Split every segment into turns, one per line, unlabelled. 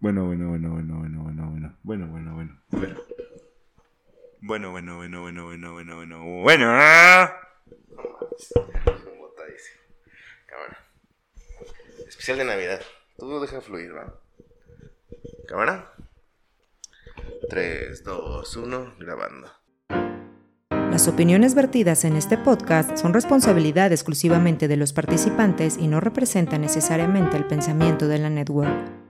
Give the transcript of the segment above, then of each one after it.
Bueno, bueno, bueno, bueno, bueno, bueno, bueno. Bueno, bueno, bueno. Bueno. Bueno, bueno, bueno, bueno, bueno, bueno, bueno. Bueno.
Cámara. Especial de Navidad. Todo deja fluir, ¿va? Cámara. 3, 2, 1, grabando.
Las opiniones vertidas en este podcast son responsabilidad exclusivamente de los participantes y no representan necesariamente el pensamiento de la network.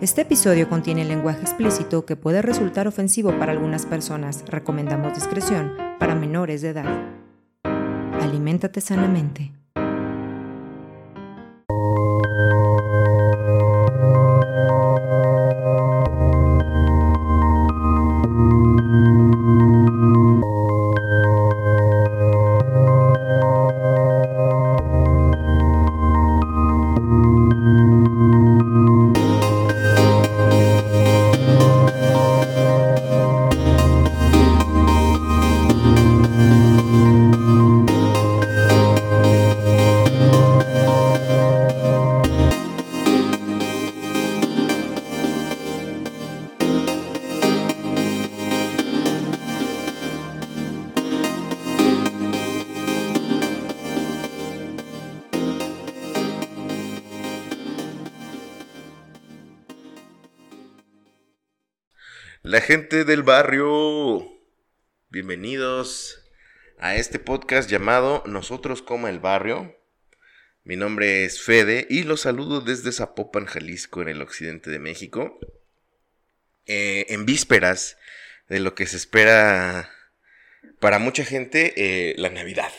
Este episodio contiene lenguaje explícito que puede resultar ofensivo para algunas personas. Recomendamos discreción para menores de edad. Aliméntate sanamente.
Del barrio, bienvenidos a este podcast llamado Nosotros como el barrio. Mi nombre es Fede y los saludo desde Zapopan, Jalisco, en el occidente de México. Eh, en vísperas de lo que se espera para mucha gente, eh, la Navidad.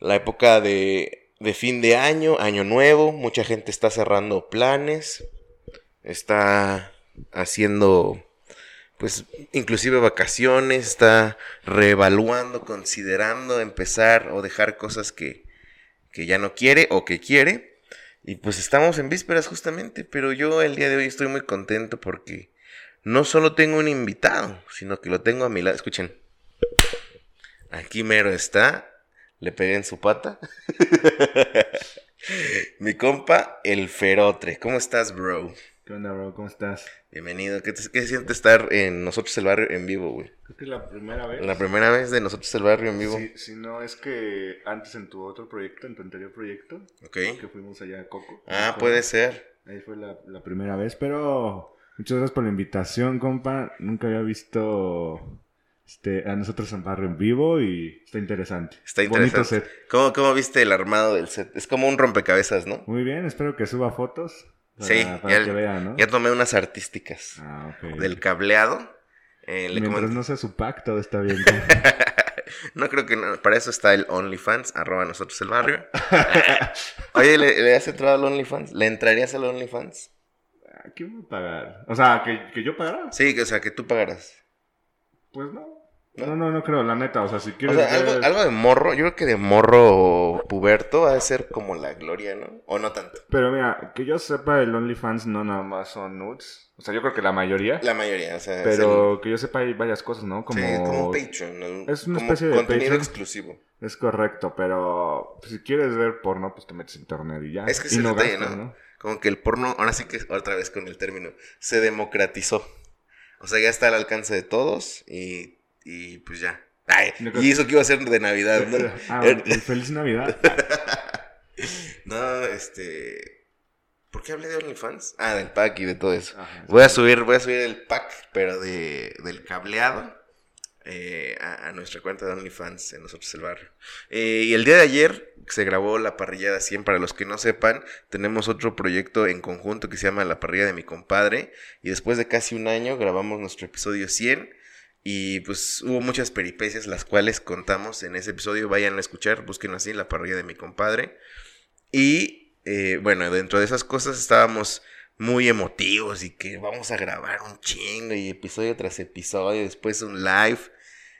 La época de fin de año, año nuevo, mucha gente está cerrando planes, está haciendo pues inclusive vacaciones, está reevaluando, considerando empezar o dejar cosas que, que ya no quiere o que quiere. Y pues estamos en vísperas justamente, pero yo el día de hoy estoy muy contento porque no solo tengo un invitado, sino que lo tengo a mi lado. Escuchen, aquí mero está, le pegué en su pata. mi compa, el ferotre. ¿Cómo estás, bro?
¿Qué onda, bro? ¿Cómo estás?
Bienvenido. ¿Qué, te, qué siente estar en Nosotros el Barrio en vivo, güey?
Creo que es la primera vez.
La primera vez de Nosotros el Barrio en vivo.
Sí, si no, es que antes en tu otro proyecto, en tu anterior proyecto, que fuimos allá a Coco.
Ah,
Fue-
puede ser.
Ahí fue la, la primera vez, pero muchas gracias por la invitación, compa. Nunca había visto este, a nosotros en barrio en vivo y está interesante.
Está
Bonito
interesante.
set.
¿Cómo, ¿Cómo viste el armado del set? Es como un rompecabezas, ¿no?
Muy bien, espero que suba fotos. Para,
Sí,
para
ya-
que vean, ¿no?
Ya tomé unas artísticas
Ah,
del cableado. Eh, le
Mientras no sea su pack, todo está bien.
no creo que no. Para eso está el OnlyFans, arroba nosotros el barrio. Oye, ¿le, le has entrado al OnlyFans? ¿Le entrarías al OnlyFans?
Ah, ¿Quién va a pagar? O sea, ¿que, que yo pagara?
Sí, que- o sea, que tú pagaras.
Pues no.
¿No?
No, no, no creo, la neta. O sea, si
O
quieres.
sea, algo,
ver-
algo de morro, yo creo que de morro puberto ha de ser como la gloria, ¿no? O no tanto.
Pero mira, que yo sepa, el OnlyFans no nada más son nudes. O sea, yo creo que la mayoría.
La mayoría, o sea.
Pero que yo sepa, hay varias cosas, ¿no? Como.
sí, como un Patreon. ¿no?
Es una
Como
especie de
contenido
Patreon.
exclusivo.
Es correcto, pero si quieres ver porno, pues te metes en internet y ya.
Es que
y
es el
no
detalle,
gastas,
¿no? Como que el porno, ahora sí que otra vez con el término, se democratizó. O sea, ya está al alcance de todos y, y pues ya. Ay, y eso que iba a ser de Navidad, ¿no?
Ah, y feliz Navidad.
no, este. ¿Por qué hablé de OnlyFans? Ah, del pack y de todo eso.
Ajá,
Voy a subir, voy a subir el pack, pero de, del cableado. eh, a, a nuestra cuenta de OnlyFans en Nosotros el Barrio. Eh, y el día de ayer se grabó la parrillada 100. Para los que no sepan, tenemos otro proyecto en conjunto que se llama La Parrilla de mi compadre. Y después de casi un año grabamos nuestro episodio 100. Y pues hubo muchas peripecias, las cuales contamos en ese episodio. Vayan a escuchar, busquen así, La Parrilla de mi compadre. Y eh, bueno, dentro de esas cosas estábamos muy emotivos y que vamos a grabar un chingo y episodio tras episodio, después un live.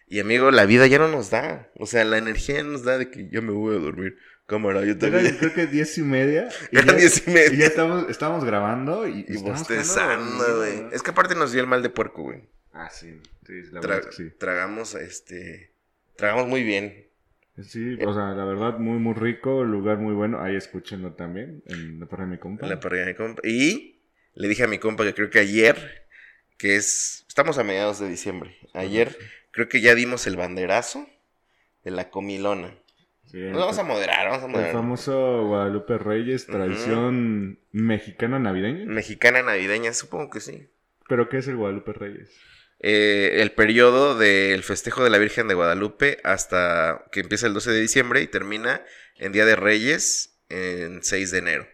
Y amigo, la vida ya no nos da. O sea, la energía ya nos da de que yo me voy a dormir. Cámara, yo
Era,
también.
creo que diez y media. y
Eran
ya-
diez y media.
Y ya estamos, estamos grabando y,
Y bostezando, güey. Es que aparte nos dio el mal de puerco, güey.
Ah, sí. Sí, la
Tra-
verdad es que sí.
Tragamos, este. Tragamos muy bien.
Sí, o sea, la verdad, muy, muy rico, lugar muy bueno. Ahí escúchenlo también, en la parrilla de mi compa.
en La parrilla de mi compa. Y le dije a mi compa que creo que ayer, que es, estamos a mediados de diciembre, ayer creo que ya dimos el banderazo de la comilona.
Sí,
Nos vamos a moderar, vamos a
el
moderar.
famoso Guadalupe Reyes, tradición mexicana navideña.
Mexicana navideña, supongo que sí.
¿Pero qué es el Guadalupe Reyes?
Eh, el periodo del festejo de la Virgen de Guadalupe hasta que empieza el 12 de diciembre y termina en Día de Reyes en 6 de enero.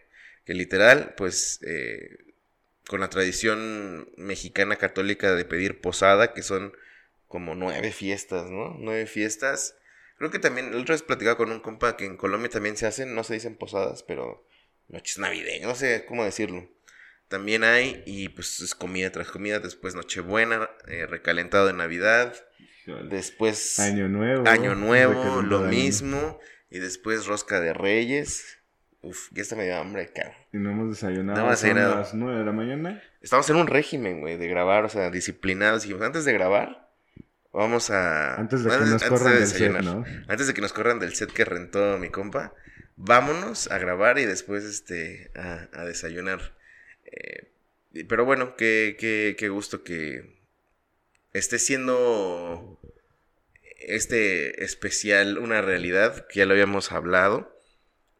Que literal, pues, eh, con la tradición mexicana católica de pedir posada, que son como nueve fiestas, ¿no? Nueve fiestas. Creo que también, el otro vez platicaba con un compa que en Colombia también se hacen, no se dicen posadas, pero noches navideñas, no sé cómo decirlo. También hay, y pues es comida tras comida, después Nochebuena, eh, recalentado de Navidad,
Híjole.
después
Año Nuevo.
Año Nuevo, lo
año.
mismo, y después Rosca de Reyes. Uf, ya está medio hambre, cabrón.
Y no hemos desayunado.
No desayunado.
las 9 de la mañana.
Estamos en un régimen, güey, de grabar, o sea, disciplinados. Dijimos, antes de grabar, vamos a...
Antes de que
antes-
nos
antes
corran
de
del set,
desayunar.
¿no?
Antes de que nos corran del set que rentó mi compa, vámonos a grabar y después este, a, a desayunar. Eh, pero bueno, qué, qué, qué gusto que esté siendo este especial una realidad, que ya lo habíamos hablado.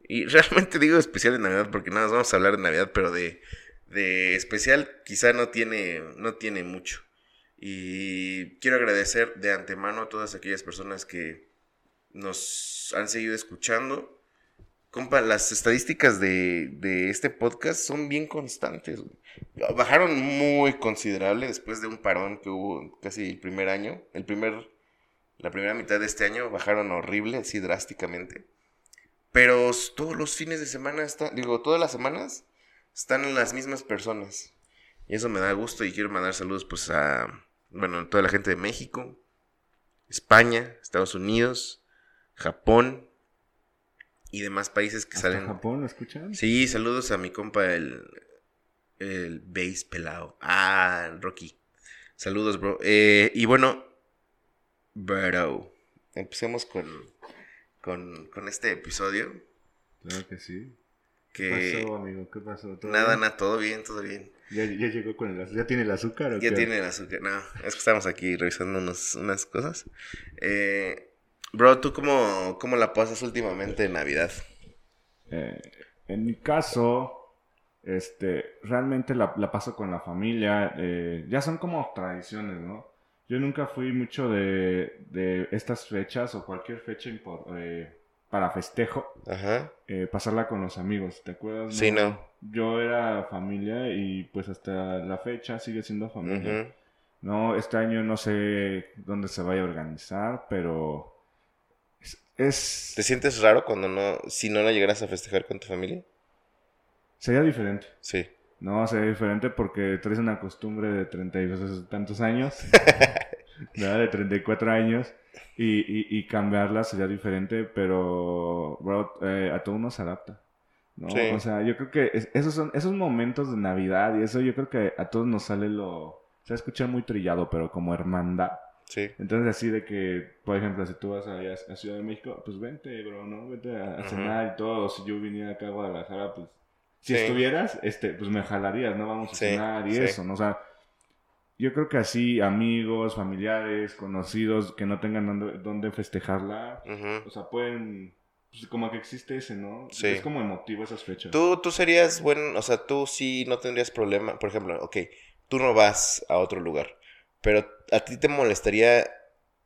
Y realmente digo especial de Navidad porque nada más vamos a hablar de Navidad, pero de, de especial quizá no tiene, no tiene mucho. Y quiero agradecer de antemano a todas aquellas personas que nos han seguido escuchando. Compa, las estadísticas de, de este podcast son bien constantes. Bajaron muy considerable después de un parón que hubo casi el primer año. El primer, la primera mitad de este año bajaron horrible, así drásticamente. Pero todos los fines de semana, está, digo, todas las semanas están las mismas personas. Y eso me da gusto y quiero mandar saludos pues a, bueno, toda la gente de México, España, Estados Unidos, Japón y demás países que
¿Hasta
salen.
Japón lo escuchan?
Sí, saludos a mi compa el, el bass pelado. Ah, Rocky. Saludos, bro. Eh, y bueno, bro, empecemos con, con, con este episodio.
Claro que sí.
Que
¿Qué pasó, amigo? ¿Qué pasó? ¿Todo
nada,
bien?
nada, todo bien, todo bien.
¿Ya, ya llegó con el azúcar? ¿Ya tiene el azúcar o
Ya
qué?
tiene el azúcar. No, es que estamos aquí revisando unos- unas cosas. Eh, bro, ¿tú cómo, cómo la pasas últimamente en Navidad?
Eh, en mi caso, este, realmente la, la paso con la familia. eh, ya son como tradiciones, ¿no? Yo nunca fui mucho de, de estas fechas o cualquier fecha eh, para festejo,
Ajá.
eh, pasarla con los amigos, ¿te acuerdas?
Sí, no.
Yo era familia y pues hasta la fecha sigue siendo familia. No, este año no sé dónde se vaya a organizar, pero es,
¿Te sientes raro cuando no, si no la llegaras a festejar con tu familia?
sería diferente.
Sí.
No, sería diferente porque traes una costumbre de treinta y tantos años, ¿verdad? De 34 años, y, y, y cambiarla sería diferente, pero, bro, eh, a todo uno se adapta, ¿no?
Sí.
O sea, yo creo que es- esos son esos momentos de Navidad y eso yo creo que a todos nos sale lo... Se va a escuchar muy trillado, pero como hermandad.
Sí.
Entonces así de que, por ejemplo, si tú vas allá a Ciudad de México, pues vente, bro, ¿no? Vente a, cenar y todo. Si yo viniera acá a Guadalajara, pues... Si
Sí.
estuvieras, este, pues me jalarías, ¿no? Vamos a
Sí,
cenar y eso, ¿no? O sea, yo creo que así, amigos, familiares, conocidos, que no tengan dónde, festejarla, o sea, pueden... Pues como que existe ese, ¿no? Es como emotivo esas fechas.
Tú, tú serías bueno, o sea, tú sí no tendrías problema. Por ejemplo, ok, tú no vas a otro lugar, pero a ti te molestaría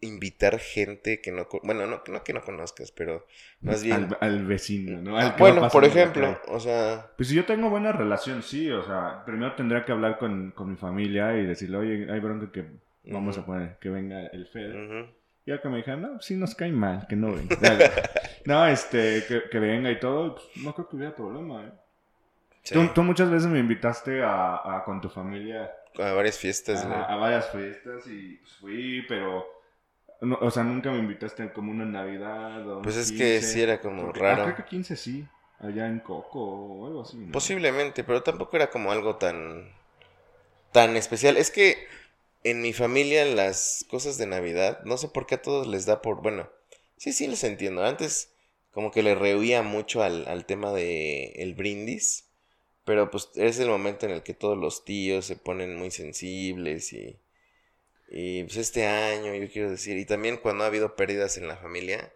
invitar gente que no, bueno, no, no que no conozcas, pero más bien...
Al, al vecino, ¿no? Al que
bueno, por ejemplo, o sea,
Pues si yo tengo buena relación, sí, o sea, primero tendría que hablar con, con mi familia y decirle, oye, hay bronca que vamos a poner, que venga el
ujú,
Y ya que me dijeron, no, sí nos cae mal, que no venga. No, este, que, que venga y todo, pues, no creo que hubiera problema, ¿eh?
Sí,
Tú, tú muchas veces me invitaste a, a con tu familia
a varias fiestas,
a,
¿no?
a varias fiestas y pues, fui, pero, no, o sea, nunca me invitaste como una Navidad o un
Pues es que
15,
sí era como
porque-
raro.
Ah, creo que 15 sí, allá en Coco o algo así, ¿no?
Posiblemente, pero tampoco era como algo tan tan especial. Es que en mi familia las cosas de Navidad, no sé por qué a todos les da por, bueno, sí, sí les entiendo. Antes como que le rehuía mucho al, al tema de el brindis, Pero pues es el momento en el que todos los tíos se ponen muy sensibles y, y pues este año, yo quiero decir, y también cuando ha habido pérdidas en la familia,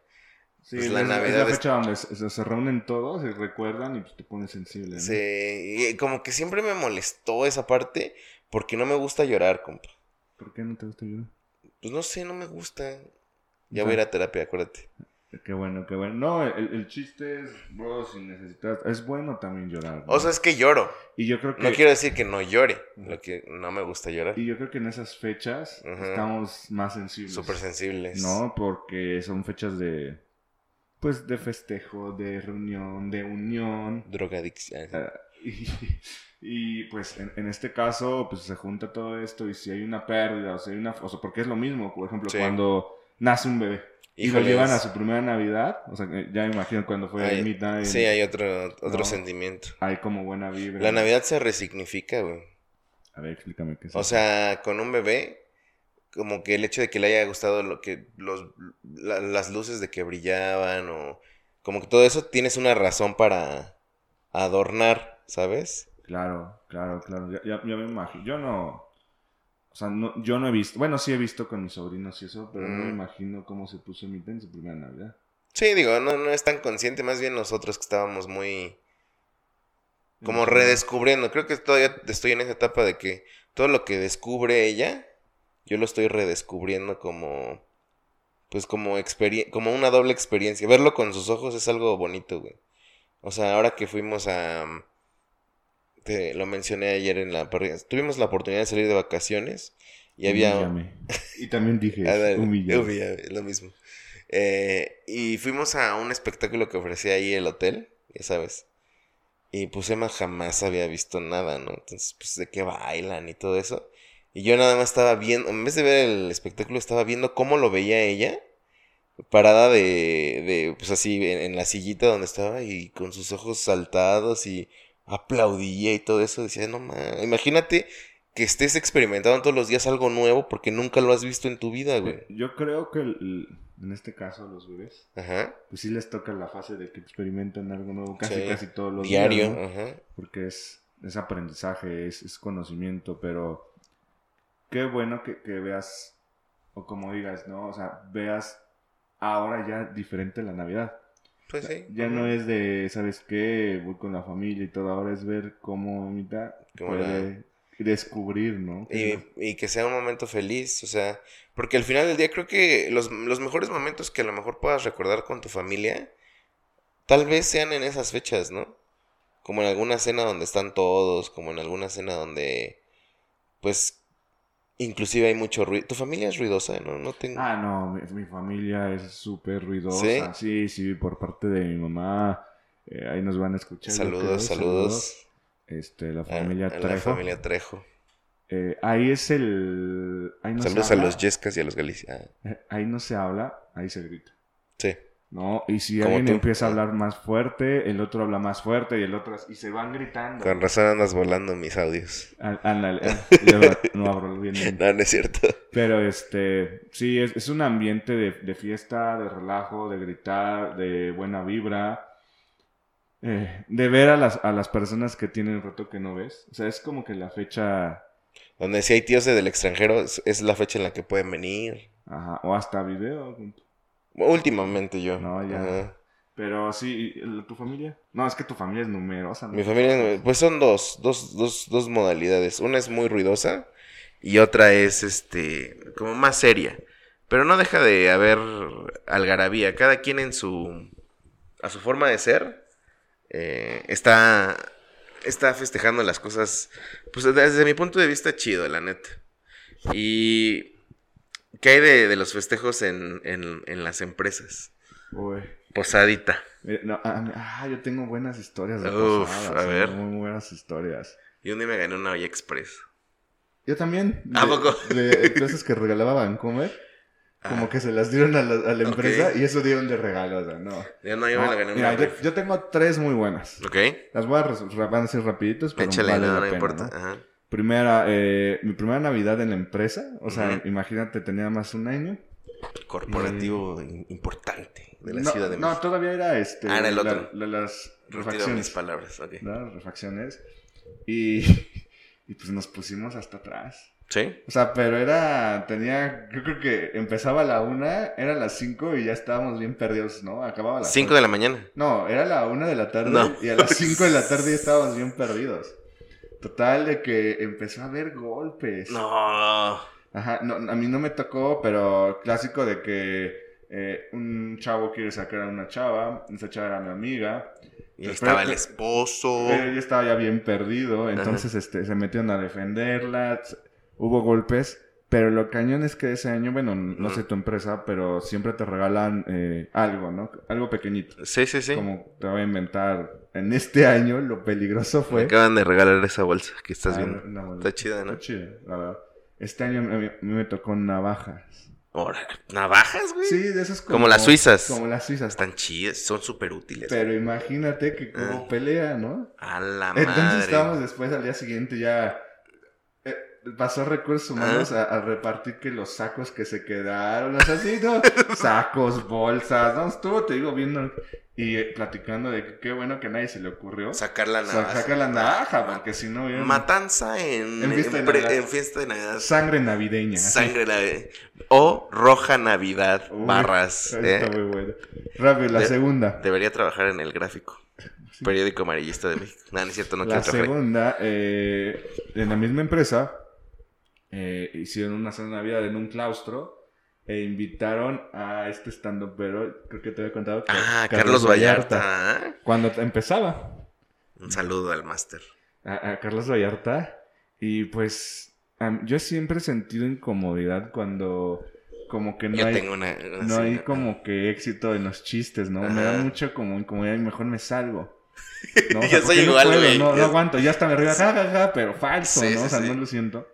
Sí,
Pues
es,
la
es
Navidad
la
es-
fecha donde se, se reúnen todos y recuerdan y pues te pones sensible. ¿no?
se, y como que siempre me molestó esa parte porque no me gusta llorar, compa.
¿Por qué no te gusta llorar?
Pues no sé, no me gusta.
O
Ya voy a ir a terapia, acuérdate.
Qué bueno, qué bueno. No, el, el chiste es, bro, si necesitas, es bueno también llorar. ¿no?
O sea, es que lloro.
y yo creo que
No quiero decir que no llore, lo que no me gusta llorar.
y yo creo que en esas fechas estamos más sensibles.
Súper sensibles.
No, porque son fechas de pues de festejo, de reunión, de unión.
Drogadicción.
Ah, y, y, pues en, en este caso pues se junta todo esto y si hay una pérdida o si hay una o sea, porque es lo mismo por ejemplo
Sí.
cuando nace un bebé y lo llevan a su primera navidad o sea ya me imagino cuando fue
Hay-
en-
Sí, hay otro, otro
No.
sentimiento.
hay como buena vibra
La Navidad se resignifica, güey.
a ver explícame qué es
O
eso.
sea, con un bebé, como que el hecho de que le haya gustado lo que los la- las luces de que brillaban o como que todo eso tienes una razón para adornar, ¿sabes?
Claro, claro, claro. Ya, ya- ya me imagino. Yo no. O sea, no, yo no he visto. Bueno, sí he visto con mis sobrinos y eso, pero no me
Mm.
imagino cómo se puso mi en su primera Navidad.
Sí, digo, no, no es tan consciente, más bien nosotros que estábamos muy como redescubriendo. Creo que todavía estoy en esa etapa de que todo lo que descubre ella, yo lo estoy redescubriendo como, pues como como una doble experiencia. Verlo con sus ojos es algo bonito, güey. O sea, ahora que fuimos a, te lo mencioné ayer en la parrilla, tuvimos la oportunidad de salir de vacaciones y había...
Humíllame. Y también dije,
dale,
humíllame.
humíllame, lo mismo. Eh, y fuimos a un espectáculo que ofrecía ahí el hotel, ya sabes. Y pues Emma jamás había visto nada, ¿no? Entonces, pues de qué bailan y todo eso. Y yo nada más estaba viendo, en vez de ver el espectáculo, estaba viendo cómo lo veía ella. Parada de, de pues así, en, en la sillita donde estaba y con sus ojos saltados y aplaudía y todo eso. Decía, no mames, imagínate que estés experimentando todos los días algo nuevo porque nunca lo has visto en tu vida, güey.
Yo creo que el- en este caso los bebés,
Ajá.
pues sí les toca la fase de que experimentan algo nuevo casi
Sí.
casi todos los
Diario,
días. ¿no?
ajá.
Porque es, es aprendizaje, es, es conocimiento, pero qué bueno que, que veas, o como digas, ¿no? O sea, veas ahora ya diferente la Navidad.
Pues sí.
Ya no es de, ¿sabes qué? Voy con la familia y todo, ahora es ver cómo mitad puede descubrir, ¿no?
Y, y que sea un momento feliz, o sea, porque al final del día creo que los, los mejores momentos que a lo mejor puedas recordar con tu familia, tal vez sean en esas fechas, ¿no? Como en alguna cena donde están todos, como en alguna cena donde, pues, inclusive hay mucho ruido. ¿Tu familia es ruidosa? No, no tengo...
Ah, no, mi, mi familia es súper ruidosa. ¿Sí? sí, por parte de mi mamá. eh, ahí nos van a escuchar.
saludos, saludos.
Este, la
a-
familia
a la
Trejo.
familia Trejo.
Eh, ahí es el... Ahí no
saludos
se
a los Yescas y a los Galicia. Ah,
eh, Ahí no se habla, ahí se grita.
sí.
¿No? Y si alguien
tú.
empieza a hablar más fuerte, el otro habla más fuerte y el otro... Y se van gritando.
Con razón andas volando mis audios.
Ándale. yo no abro bien. bien.
No, no es cierto.
Pero este, sí, es, es un ambiente de, de fiesta, de relajo, de gritar, de buena vibra, eh, de ver a las, a las personas que tienen rato que no ves. O sea, es como que la fecha,
Donde si hay tíos del extranjero, es, es la fecha en la que pueden venir.
ajá, o hasta video.
Últimamente yo.
No, ya.
Ajá.
Pero sí, ¿y el- ¿tu familia? No, es que tu familia es numerosa. ¿no?
Mi familia, pues son dos, dos, dos, dos modalidades. Una es muy ruidosa y otra es, este, como más seria. Pero no deja de haber algarabía. Cada quien en su, a su forma de ser, eh, está, está festejando las cosas, pues desde mi punto de vista, chido, la neta. Y, ¿qué hay de, de los festejos en, en, en las empresas?
Uy.
Posadita.
Eh, no, ah, ah, yo tengo buenas historias de
Uf,
posadas,
a ver.
Muy buenas historias.
Y un día me gané una olla express.
Yo también.
¿A
de-
poco?
De empresas que regalaba Vancomer. Como
Ah.
que se las dieron a la, a la empresa y eso dieron de regalo, o sea, no.
Yo no, yo me
No,
la gané
mira,
una
yo, yo tengo tres muy buenas.
Ok.
Las voy a, van a ser rapiditos, pero
Échale,
vale
no,
la
no
pena,
importa.
¿no?
Ajá.
Primera, eh, mi primera Navidad en la empresa, o sea, imagínate, tenía más un año.
Corporativo in- importante de la
no,
Ciudad de
no,
México.
todavía era este.
Ah, era el otro.
la- las
mis
refacciones.
palabras. Ok.
¿no? Refacciones. Y, y pues nos pusimos hasta atrás.
¿Sí?
O sea, pero era, tenía, yo creo que empezaba a la una, eran las cinco y ya estábamos bien perdidos, ¿no? Acababa a las
Cinco de la mañana.
No, era la una de la tarde
No.
y a las cinco de la tarde ya estábamos bien perdidos. Total de que empezó a haber golpes.
No.
Ajá, no, a mí no me tocó, pero clásico de que eh, un chavo quiere sacar a una chava, esa chava era mi amiga,
Y
Pero-
estaba el esposo.
ella estaba ya bien perdido, entonces este, se metieron a defenderla, hubo golpes, pero lo cañón es que ese año, bueno, no sé
Ujú.
tu empresa, pero siempre te regalan eh, algo, ¿no? Algo pequeñito.
Sí, sí, sí.
Como te voy a inventar, en este año lo peligroso
Me
fue...
acaban de regalar esa bolsa que estás
Ah,
viendo.
no, no,
Está chida, ¿no?
Está chida, la verdad. Este año mí me tocó navajas.
¿navajas, güey?
Sí, de esas como...
Como las suizas.
Como las suizas.
Están chidas, son súper útiles.
Pero imagínate que hubo
Ah.
pelea, ¿no?
A la
Entonces
madre.
estábamos después al día siguiente ya... pasó recursos humanos a, a repartir que los sacos que se quedaron, o sea, sí, ¿no? Sacos, bolsas, no, estuvo, te digo, viendo y eh, platicando de que qué bueno que a nadie se le ocurrió.
Sacar la navaja.
saca la navaja, porque si no hubiera
Matanza en,
En fiesta de
en pre-
Navidad.
en fiesta de Navidad.
sangre navideña. así.
Sangre Navidad. O Roja Navidad.
Uy,
barras.
Está
¿eh?
muy bueno. Rápido, la
De-
segunda.
Debería trabajar en el gráfico. Periódico amarillista de México. No, no es cierto, no
la segunda, eh, en la misma empresa, eh, hicieron una cena de Navidad en un claustro e invitaron a este stand pero creo que te había contado. que-
Ah, Carlos Vallarta.
Cuando t- empezaba
Un saludo al máster.
a, a Carlos Vallarta. Y pues yo siempre he sentido incomodidad cuando como que no
Yo
hay...
tengo una.
No
sí,
hay
una-
como que éxito en los chistes, ¿no? Me da mucho como incomodidad y mejor me salgo. ¿no?
Yo soy
porque
igual,
no, puedo, no, no aguanto, ya hasta me río, ja, ja, ja, pero falso,
Sí,
¿no?
sí,
o sea,
sí.
no lo siento.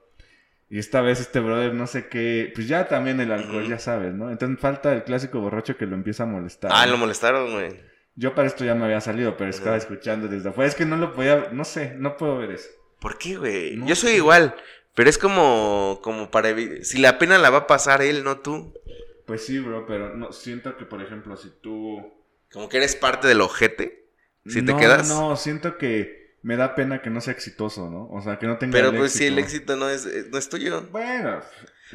Y esta vez este brother, no sé qué, pues ya también el alcohol, ya sabes, ¿no? Entonces falta el clásico borracho que lo empieza a molestar.
Ah,
¿no?
lo molestaron, güey.
Yo para esto ya me había salido, pero estaba escuchando desde afuera. Es que no lo podía, no sé, no puedo ver eso.
¿Por qué, güey?
No
Yo soy igual. Pero es como, como para Si la pena la va a pasar él, no tú.
Pues sí, bro, pero no, siento que, por ejemplo, si tú...
Como que eres parte del ojete. Si te quedas.
No, siento que me da pena que no sea exitoso, ¿no? O sea, que no tenga
Pero
el
pues si el éxito no es, eh, no es tuyo.
Bueno.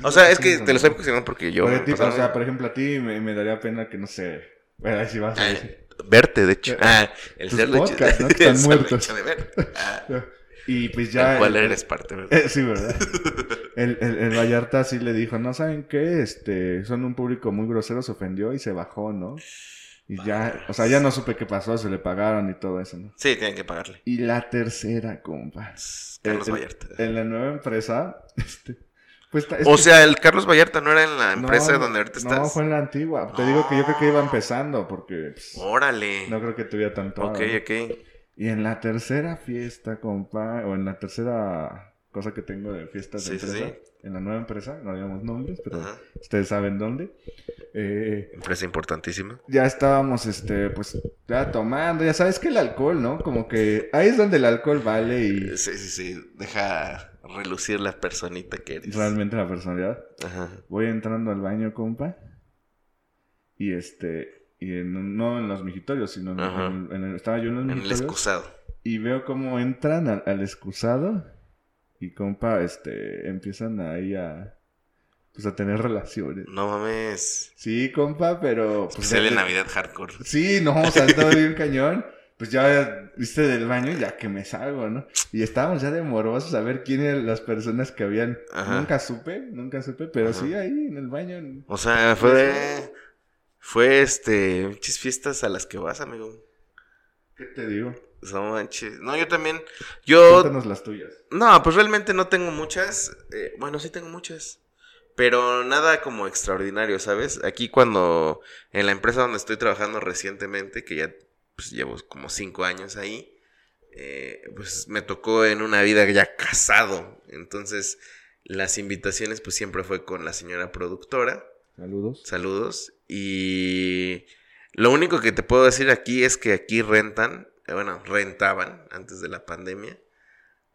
O sea, es que te lo estoy cuestionando porque yo.
O sea, por ejemplo, a ti me, me daría pena que no sé. Bueno, ahí sí vas a
Ah,
decir.
Verte, de hecho. Ah, el ser leche.
podcasts, ¿no? Que están muertos.
de ver. Ah,
Y pues ya. el-
eres parte, ¿verdad?
eh, sí, ¿verdad? El, el, el Vallarta sí le dijo, no saben qué, este, son un público muy grosero, se ofendió y se bajó, ¿no? Y ya, o sea, ya no supe qué pasó, se le pagaron y todo eso, ¿no?
Sí, tienen que pagarle.
Y la tercera, compa.
Carlos
El- el-
Vallarta.
En la nueva empresa, este, pues es
O
que-
sea, el Carlos Vallarta no era en la
no,
empresa
no,
donde ahorita
No,
estás.
fue en la antigua. Te digo que yo creo que iba empezando porque pues,
Órale.
no creo que tuviera tanto.
ok,
¿no?
ok.
Y en la tercera fiesta, compa, o en la tercera cosa que tengo de fiestas de
Sí,
empresa,
sí.
en la nueva empresa, no digamos nombres, pero
Ajá.
ustedes saben dónde. eh,
Empresa importantísima.
ya estábamos, este, pues, ya tomando, ya sabes que el alcohol, ¿no? Como que ahí es donde el alcohol vale y
Sí, sí, sí. Deja relucir la personita que eres.
realmente la personalidad.
Ajá.
Voy entrando al baño, compa. Y este, y en no en los mijitorios, sino en, el- estaba yo en los
En el
mijitorios.
excusado.
Y veo cómo entran al, al excusado y compa, este, empiezan ahí a, pues a tener relaciones.
No mames.
Sí, compa, pero... Pues,
Especial de Navidad hardcore.
Sí, no, o sea, estaba bien cañón. Pues ya viste del baño ya que me salgo, ¿no? Y estábamos ya de morbosos a ver quién eran las personas que habían...
Ajá.
Nunca supe, nunca supe, pero
Ajá.
sí ahí en el baño.
O sea, fue. Fue este. Muchas fiestas a las que vas, amigo.
¿Qué te digo?
No manches. No, yo también. Yo.
Cuéntanos las tuyas.
No, pues realmente no tengo muchas. eh, bueno, sí tengo muchas. Pero nada como extraordinario, ¿sabes? Aquí cuando. En la empresa donde estoy trabajando recientemente, que ya pues, llevo como cinco años ahí. eh, pues me tocó en una vida ya casado. Entonces, las invitaciones, pues siempre fue con la señora productora.
Saludos.
Saludos. Y lo único que te puedo decir aquí es que aquí rentan, bueno, rentaban antes de la pandemia,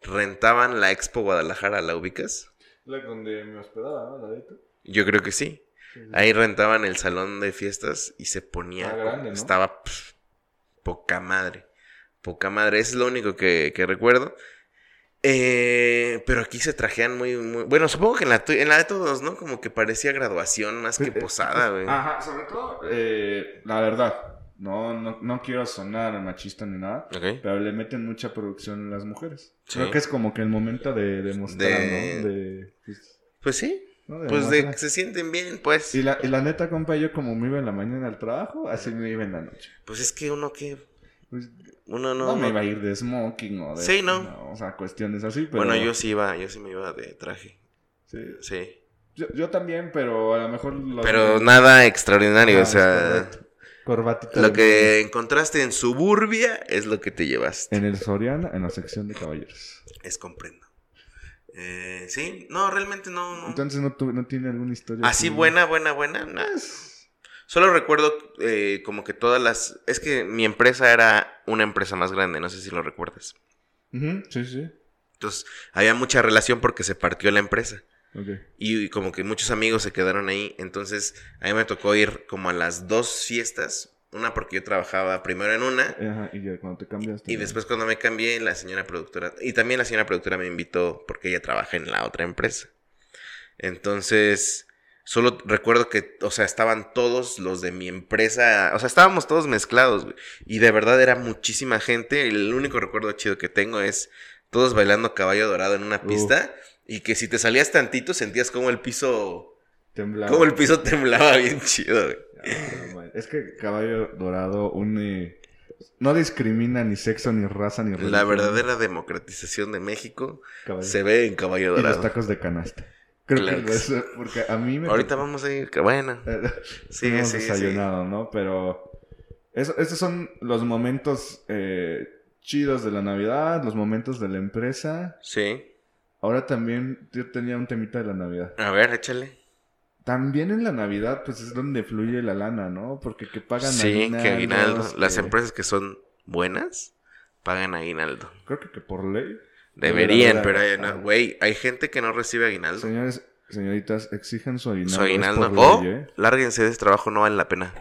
rentaban la Expo Guadalajara, ¿la ubicas?
La donde me hospedaba, ¿no? La de tú.
Yo creo que sí. Ahí rentaban el salón de fiestas y se ponía...
Ah, grande, ¿no?
Estaba poca madre. Poca madre. Eso es lo único que, que recuerdo. Eh, pero aquí se trajean muy, muy... Bueno, supongo que en la, en la de todos, ¿no? Como que parecía graduación más que
Eh, eh,
posada, güey.
Ajá, sobre todo, eh, la verdad, no, no, no quiero sonar machista ni nada,
Ok.
pero le meten mucha producción a las mujeres.
Sí.
Creo que es como que el momento de, de mostrar,
De-
¿no? De, pues,
Pues sí.
¿no?
Pues de que se sienten bien, pues.
Y la, y la neta, compa, yo como me iba en la mañana al trabajo, así me iba en la noche.
Pues es que uno que...
Pues,
Uno
no,
no...
me iba a ir de smoking o de...
Sí, ¿no?
O sea, cuestiones así, pero...
Bueno, yo sí iba, yo sí me iba de traje.
Sí.
Sí.
Yo, yo también, pero a lo mejor... los-
Pero nada extraordinario,
Ah,
o sea...
correcto. Corbatita
Lo que encontraste en Suburbia es lo que te llevaste.
En el Soriana, en la sección de caballeros.
Es comprendo. Eh, sí, no, realmente no. no.
Entonces, ¿no, tu- no tiene alguna historia
Así buena, buena, buena. no. Solo recuerdo eh, como que todas las... Es que mi empresa era una empresa más grande, no sé si lo recuerdas.
Ujú, Sí, sí.
Entonces, había mucha relación porque se partió la empresa.
Ok.
Y, como que muchos amigos se quedaron ahí. Entonces, a mí me tocó ir como a las dos fiestas. Una porque yo trabajaba primero en una.
Ajá, y ya cuando te cambiaste.
Y
ya.
después cuando me cambié, la señora productora... Y también la señora productora me invitó porque ella trabaja en la otra empresa. Entonces, solo recuerdo que, o sea, estaban todos los de mi empresa, o sea, estábamos todos mezclados, güey. Y de verdad era muchísima gente. y El único recuerdo chido que tengo es todos bailando caballo dorado en una pista. Y que si te salías tantito sentías como el piso...
Temblaba.
Como el piso temblaba bien chido, güey.
Ah, es que Caballo Dorado une... No discrimina ni sexo, ni raza, ni religión.
La verdadera democratización de México
Caballo.
se ve en caballo
Y los
dorado.
tacos de canasta. Creo
Claro
que
que
eso- porque a mí me...
Ahorita vamos a ir, que bueno. Sigue,
Hemos
sigue,
desayunado, ¿no? Pero eso, esos son los momentos eh, chidos de la Navidad, los momentos de la empresa.
Sí.
Ahora también yo tenía un temita de la Navidad.
A ver, échale.
También en la Navidad, pues es donde fluye la lana, ¿no? Porque que pagan
Sí,
aguinaldos,
que aguinaldo. Las
que-
empresas que son buenas pagan aguinaldo.
Creo que, que por ley.
Deberían,
Debería-
pero hay, no, güey, hay gente que no recibe aguinaldo.
Señores, señoritas, exigen su aguinaldo.
Su aguinaldo. O
ley, ¿eh?
lárguense de ese trabajo, no vale la pena.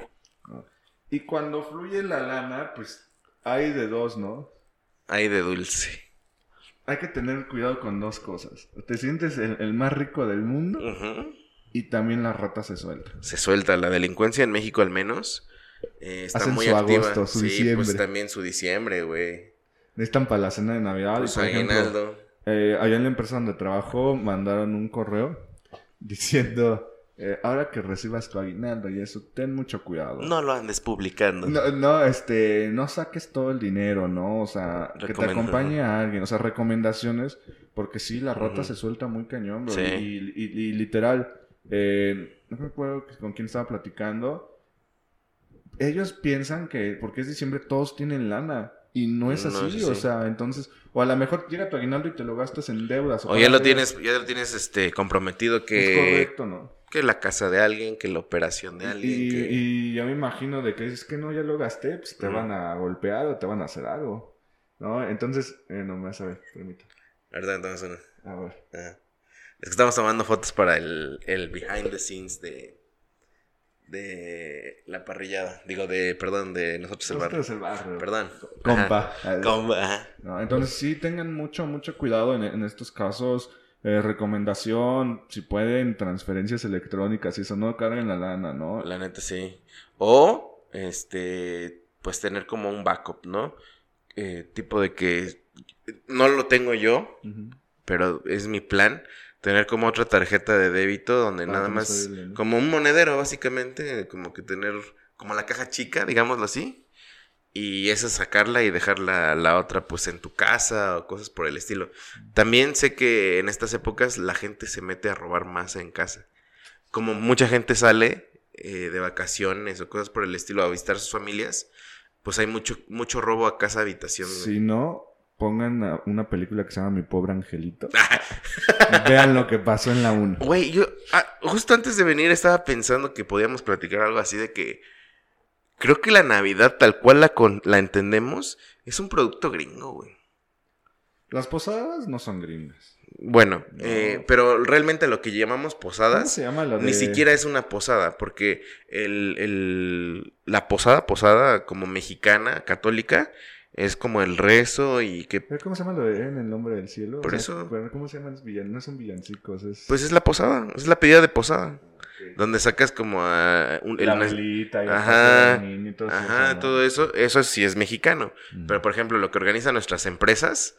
Y cuando fluye la lana, pues hay de dos, ¿no?
Hay de dulce.
Hay que tener cuidado con dos cosas. Te sientes el, el más rico del mundo
Ujú.
y también la rata se suelta.
Se suelta la delincuencia en México al menos. eh, está
Hacen
muy
su
activa.
agosto, su
sí,
diciembre.
pues también su diciembre, güey.
Necesitan para la cena de Navidad.
Pues
por ejemplo, eh, allá en la empresa donde trabajo mandaron un correo diciendo, eh, ahora que recibas tu aguinaldo y eso, ten mucho cuidado.
No lo andes publicando.
No, no, este, no saques todo el dinero, ¿no? O sea, que te acompañe a alguien, o sea, recomendaciones, porque sí, la rata
Ujú.
se suelta muy cañón, bro.
Sí.
Y, y- y literal, eh, no me acuerdo con quién estaba platicando. Ellos piensan que porque es diciembre todos tienen lana. Y no es
No
así,
es
o sea, entonces, o a lo mejor llega tu aguinaldo y te lo gastas en deudas.
O ya lo tienes, ya lo tienes este comprometido
Es
que,
correcto, ¿no?
Que la casa de alguien, que la operación de alguien.
Y,
que-
y yo me imagino de que dices que no, ya lo gasté, pues te van a golpear o te van a hacer algo. ¿No? Entonces, eh, no me vas a ver, permítame.
¿Verdad? Entonces, no.
A ver.
Ajá. Es que estamos tomando fotos para el, el behind the scenes de, de la parrillada. Digo, de, perdón, de nosotros el
Esto
barrio.
es el barrio.
Perdón.
Compa.
Ajá. Compa, ajá.
No, entonces sí tengan mucho, mucho cuidado en, en estos casos. Eh, recomendación, si pueden, transferencias electrónicas y eso, no carguen la lana, ¿no?
La neta sí. O, este, pues tener como un backup, ¿no? Eh, tipo de que no lo tengo yo, pero es mi plan. Tener como otra tarjeta de débito donde
Para
nada más, como un monedero básicamente, como que tener, como la caja chica, digámoslo así. Y esa sacarla y dejarla la otra pues en tu casa o cosas por el estilo. También sé que en estas épocas la gente se mete a robar más en casa. Como mucha gente sale eh, de vacaciones o cosas por el estilo a visitar sus familias, pues hay mucho, mucho robo a casa habitación.
Si no, pongan a- una película que se llama Mi Pobre Angelito. Vean lo que pasó en la 1.
Güey, yo ah, justo antes de venir estaba pensando que podíamos platicar algo así de que creo que la Navidad tal cual la, con- la entendemos es un producto gringo, güey.
Las posadas no son gringas.
Bueno,
No.
eh, pero realmente lo que llamamos
¿Cómo
posadas
se llama la de...
ni siquiera es una posada, porque el, el- la posada, posada como mexicana, católica, es como el rezo y que
¿Pero ¿Cómo se llama lo de en el nombre del cielo?
Por
O sea,
eso.
¿Cómo se llaman los villancicos? No son villancicos, es...
pues es la posada, es la pedida de posada, Donde sacas como a un, el-
la
una-
velita y la
Ajá,
niño y todo
ajá,
eso, ¿no?
todo eso, eso sí es mexicano.
Mm.
Pero por ejemplo, lo que organizan nuestras empresas,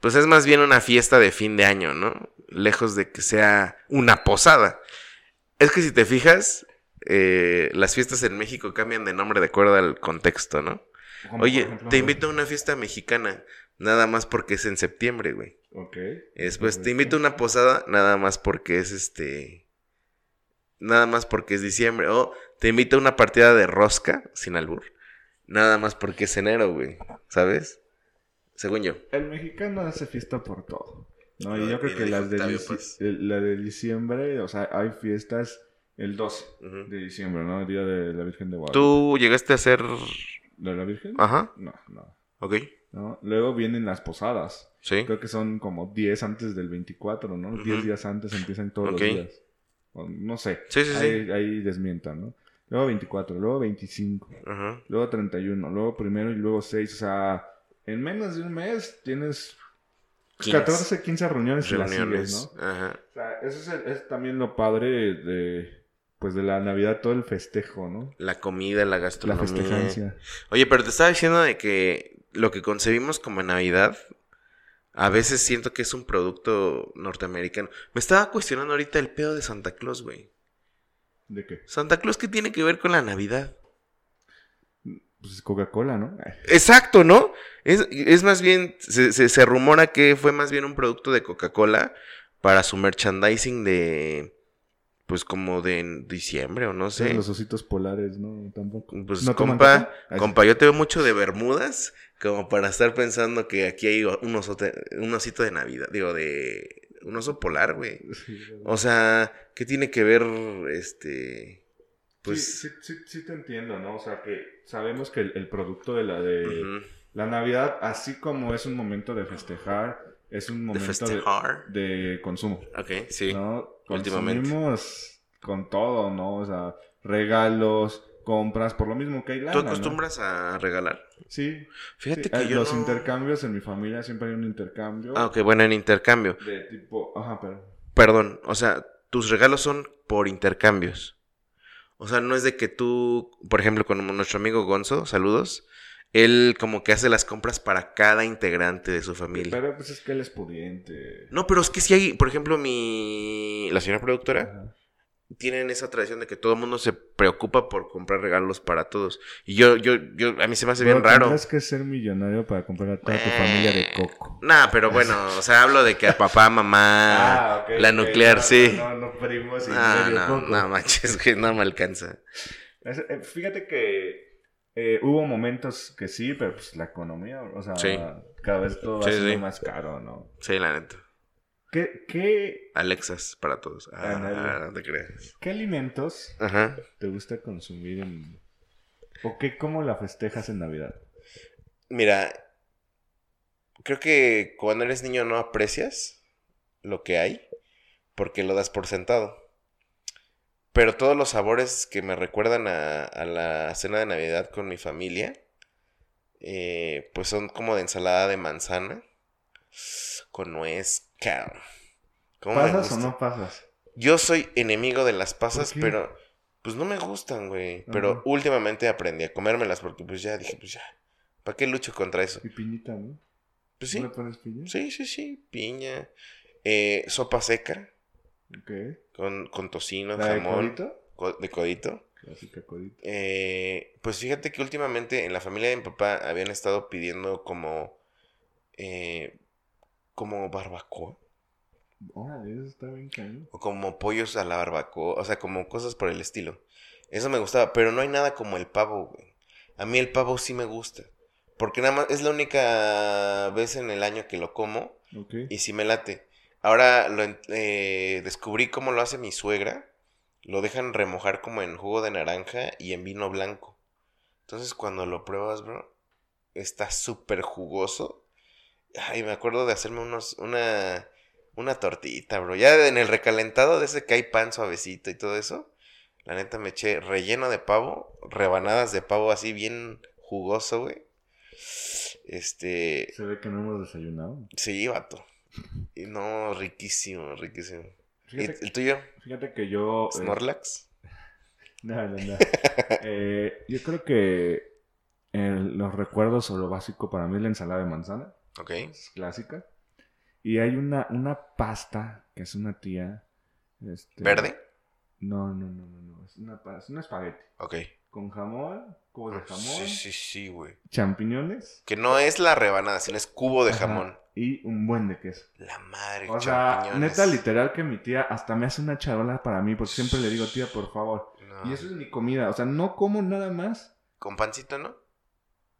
pues es más bien una fiesta de fin de año, ¿no? Lejos de que sea una posada. Es que si te fijas, eh, las fiestas en México cambian de nombre de acuerdo al contexto, ¿no? Oye,
ejemplo,
te invito a una fiesta mexicana, nada más porque es en septiembre, güey.
Ok.
Después te invito a una posada, nada más porque es este. Nada más porque es diciembre. O te invito a una partida de rosca, sin albur. Nada más porque es enero, güey. ¿Sabes? Según yo.
El mexicano hace fiesta por todo. No, y
Ay,
yo creo que las de, la de diciembre, o sea, hay fiestas el 12
Ujú.
de diciembre, ¿no? El día de la Virgen de Guadalupe.
¿Tú llegaste a hacer.
¿De la Virgen?
Ajá,
No, no,
ok.
no. Luego vienen las posadas.
Sí.
Creo que son como 10 antes del 24, ¿no? 10
Ujú.
días antes empiezan todos los días. O no sé.
Sí, sí, sí.
Ahí, ahí desmientan, ¿no? Luego 24, luego 25,
Ajá.
luego 31, luego primero y luego 6. O sea, en menos de un mes tienes
15
14, 15 reuniones
reuniones.
sigues, ¿no?
Ajá.
O sea, eso es, el- es también lo padre de, pues de la Navidad, todo el festejo, ¿no?
La comida, la
La
gastronomía.
festejancia.
Oye, pero te estaba diciendo de que lo que concebimos como Navidad, a veces siento que es un producto norteamericano. Me estaba cuestionando ahorita el pedo de Santa Claus, güey.
¿De qué?
Santa Claus, ¿qué tiene que ver con la Navidad?
Pues es Coca-Cola, ¿no?
Exacto, ¿no? Es, es más bien, se, se- se rumora que fue más bien un producto de Coca-Cola para su merchandising de, pues como de en diciembre o no sé.
Los ositos polares, ¿no? Tampoco.
Pues
¿No
compa, compa, yo te veo mucho de Bermudas como para estar pensando que aquí hay un, osote- un osito de Navidad, digo, de un oso polar, güey. O sea, ¿qué tiene que ver este? Pues...
sí, sí, sí, sí te entiendo, ¿no? O sea, que sabemos que el, el producto de la de la Navidad, así como es un momento de festejar, es un momento de, de consumo,
Ok, sí.
¿no?
Últimamente.
Con todo, ¿no? O sea, regalos, compras, por lo mismo que hay lana,
¿Tú
¿no?
acostumbras a regalar?
Sí.
Fíjate
sí,
que
eh,
yo
los
no-
intercambios en mi familia siempre hay un intercambio
Ah, ok, bueno, en intercambio.
de tipo, ajá, pero
Perdón, o sea, tus regalos son por intercambios. O sea, no es de que tú, por ejemplo, con nuestro amigo Gonzo, saludos, él como que hace las compras para cada integrante de su familia.
pero pues es que él es pudiente.
No, pero es que si hay, por ejemplo, mi... La señora productora,
Ajá.
tienen esa tradición de que todo el mundo se preocupa por comprar regalos para todos. Y yo, yo, yo, a mí se me hace bien raro.
Tendrás que ser millonario para comprar a toda tu familia de coco.
Nah, pero bueno, o sea, hablo de que a papá, mamá, Ah, la
ok,
nuclear,
no,
sí.
No, no, no primos y
Ah,
medio
no,
coco.
no manches, que no me alcanza.
Eh, Fíjate que eh, hubo momentos que sí, pero pues la economía, o sea,
Sí.
cada vez todo va
Sí,
siendo
sí.
más caro, ¿no?
Sí, la neta.
¿Qué, qué,
Alexas para todos. Ah,
Ándale.
no te creas.
qué alimentos
Ajá.
te gusta consumir en... ¿O qué, cómo la festejas en Navidad?
Mira, creo que cuando eres niño no aprecias lo que hay porque lo das por sentado. Pero todos los sabores que me recuerdan a, a la cena de Navidad con mi familia, eh, pues son como de ensalada de manzana con nuez, cabrón. ¿Cómo me
¿Pasas o no pasas?
Yo soy enemigo de las pasas, pero pues no me gustan, güey. Pero
Ajá.
últimamente aprendí a comérmelas porque pues ya dije, pues ya, ¿para qué lucho contra eso?
Y piñita, ¿no?
Pues sí,
¿No le pones piña?
sí, sí, sí, piña, eh, sopa seca Con, con tocino,
¿La de
jamón,
codito?
co- de codito.
Clásica codito.
Eh, pues fíjate que últimamente en la familia de mi papá habían estado pidiendo como, eh, como barbacoa.
Órale, eso está bien cañón.
O como pollos a la barbacoa, o sea, como cosas por el estilo. Eso me gustaba, pero no hay nada como el pavo, güey. A mí el pavo sí me gusta. Porque nada más es la única vez en el año que lo como y sí me late. Ahora lo eh, descubrí cómo lo hace mi suegra. Lo dejan remojar como en jugo de naranja y en vino blanco. Entonces cuando lo pruebas, bro, está súper jugoso. Ay, me acuerdo de hacerme unos, una, una tortita, bro. Ya en el recalentado de ese que hay pan suavecito y todo eso. La neta me eché relleno de pavo, rebanadas de pavo así bien jugoso, güey. Este.
Se ve que no hemos desayunado.
Sí, vato. Y no, riquísimo, riquísimo. ¿Y el tuyo?
fíjate que yo... eh,
¿Snorlax?
No, no, no. Eh, yo creo que los recuerdos o lo básico para mí es la ensalada de manzana.
Ok.
Es clásica. Y hay una, una pasta que es una tía. este,
¿Verde?
No, no, no, no, no. Es una, es una espagueti.
Ok.
Con jamón, cubos de jamón,
Sí, sí, sí, güey.
champiñones.
Que no es la rebanada, sino es cubo de
Ajá,
jamón.
Y un buen de queso.
La madre,
O sea, neta, literal que mi tía hasta me hace una charola para mí, porque siempre le digo, tía, por favor.
No.
Y eso es mi comida. O sea, no como nada más.
Con pancito, ¿no?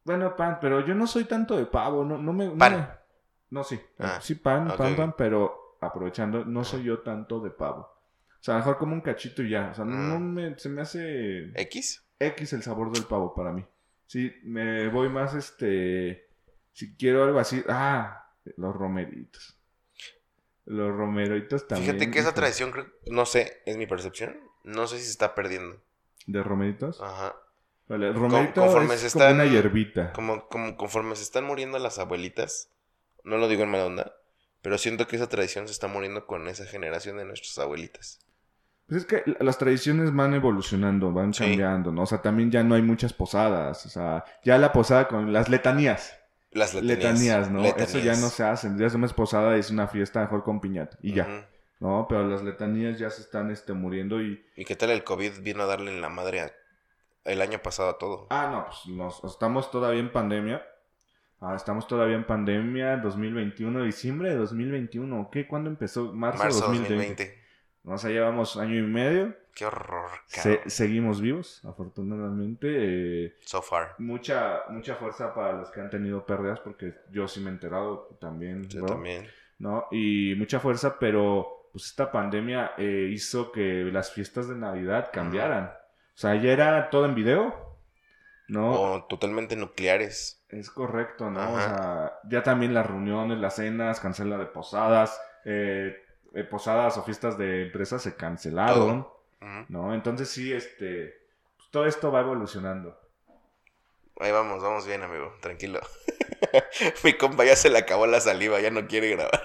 Bueno, pan, pero yo no soy tanto de pavo, no, no me... no
Pan.
me- No, sí.
Ah,
sí, pan, pan, pan, pero aprovechando, no soy yo tanto de pavo. O sea, mejor como un cachito y ya. O sea, no,
Mm.
no me, se me hace
¿X?
X el sabor del pavo para mí. Sí, me voy más, este... Si quiero algo así... Ah, los romeritos. Los romeritos también.
Fíjate que esa tradición, creo, no sé, es mi percepción. No sé si se está perdiendo.
¿De romeritos?
Ajá.
Vale, romerito
conforme
es
se
como
están-
una hierbita.
Como, como conforme se están muriendo las abuelitas, no lo digo en mala onda, pero siento que esa tradición se está muriendo con esa generación de nuestras abuelitas.
Pues es que las tradiciones van evolucionando, van
Sí.
cambiando, ¿no? O sea, también ya no hay muchas posadas. O sea, ya la posada con las letanías.
Las letanías.
Letanías, ¿no? Eso ya no se hacen. Ya es una posada y es una fiesta mejor con piñata. Y ya. ¿no? Pero las letanías ya se están este, muriendo y...
¿Y qué tal el COVID vino a darle en la madre a- el año pasado a todo?
Ah, no, pues nos, estamos todavía en pandemia. Ah, estamos todavía en pandemia, 2021, diciembre de 2021. ¿Qué? ¿Cuándo empezó? Marzo, de
Marzo
2020.
2020.
O sea, llevamos año y medio.
Qué horror,
Se- seguimos vivos, afortunadamente. Eh,
So far.
mucha, mucha fuerza para los que han tenido pérdidas, porque yo sí me he enterado también,
Yo
bro,
también.
¿no? Y mucha fuerza, pero pues esta pandemia eh, hizo que las fiestas de Navidad cambiaran. O sea, ya era todo en video, ¿no?
O totalmente nucleares.
Es correcto, ¿no? O sea, ya también las reuniones, las cenas, cancela de posadas, eh, eh, posadas o fiestas de empresas se cancelaron. ¿no? Entonces sí, este, pues, todo esto va evolucionando.
Ahí vamos, vamos bien, amigo. Tranquilo. Mi compa ya se le acabó la saliva, ya no quiere grabar.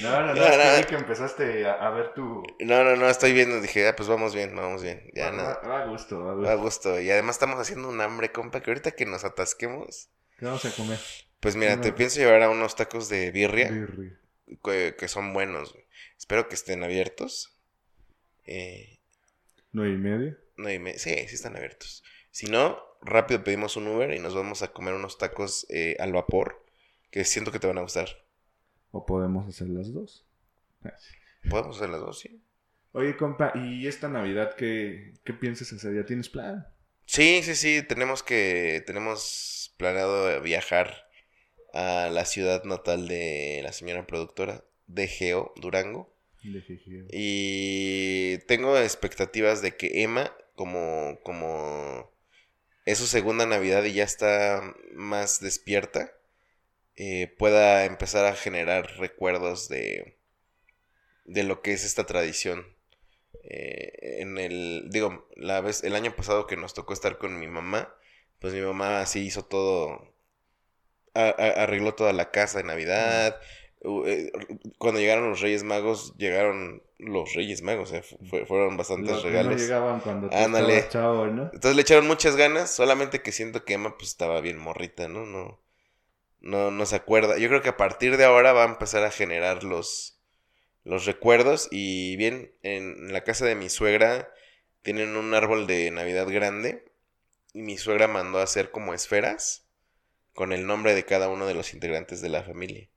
No, no, no,
No,
es que
no.
vi que empezaste a, a ver tu...
No, no, no, estoy viendo. Dije, ah, pues vamos bien, vamos bien. Ya
va,
nada.
va a gusto, va a
A
gusto.
gusto. Y además estamos haciendo un hambre, compa, que ahorita que nos atasquemos.
¿Qué vamos a comer?
Pues mira, te pienso llevar a unos tacos de birria
Birria.
que, que son buenos. güey. Espero que estén abiertos. Eh,
¿Nueve y media?
no, y me- sí, sí están abiertos. Si no, rápido pedimos un Uber y nos vamos a comer unos tacos eh, al vapor que siento que te van a gustar.
¿O podemos hacer las dos?
Podemos hacer las dos, sí.
Oye, compa, ¿y esta Navidad qué, qué piensas hacer? ¿Ya tienes plan?
Sí, sí, sí, tenemos que, tenemos planeado viajar a la ciudad natal de la señora productora de Geo, Durango.
De.
Y tengo expectativas de que Emma, como, como es su segunda Navidad y ya está más despierta, eh, pueda empezar a generar recuerdos de, de lo que es esta tradición. Eh, en el, digo, la vez, el año pasado que nos tocó estar con mi mamá, pues mi mamá así hizo todo, a- a- arregló toda la casa de Navidad. Eh, Cuando llegaron los Reyes Magos, llegaron los Reyes Magos, eh, fu- fueron bastantes
Los que no
regalos.
llegaban cuando tú
Ándale.
chavo, ¿no?
Entonces le echaron muchas ganas, solamente que siento que Emma pues estaba bien morrita, ¿no? No, no, no se acuerda. Yo creo que a partir de ahora va a empezar a generar los, los recuerdos y bien, en la casa de mi suegra tienen un árbol de Navidad grande y mi suegra mandó a hacer como esferas con el nombre de cada uno de los integrantes de la familia.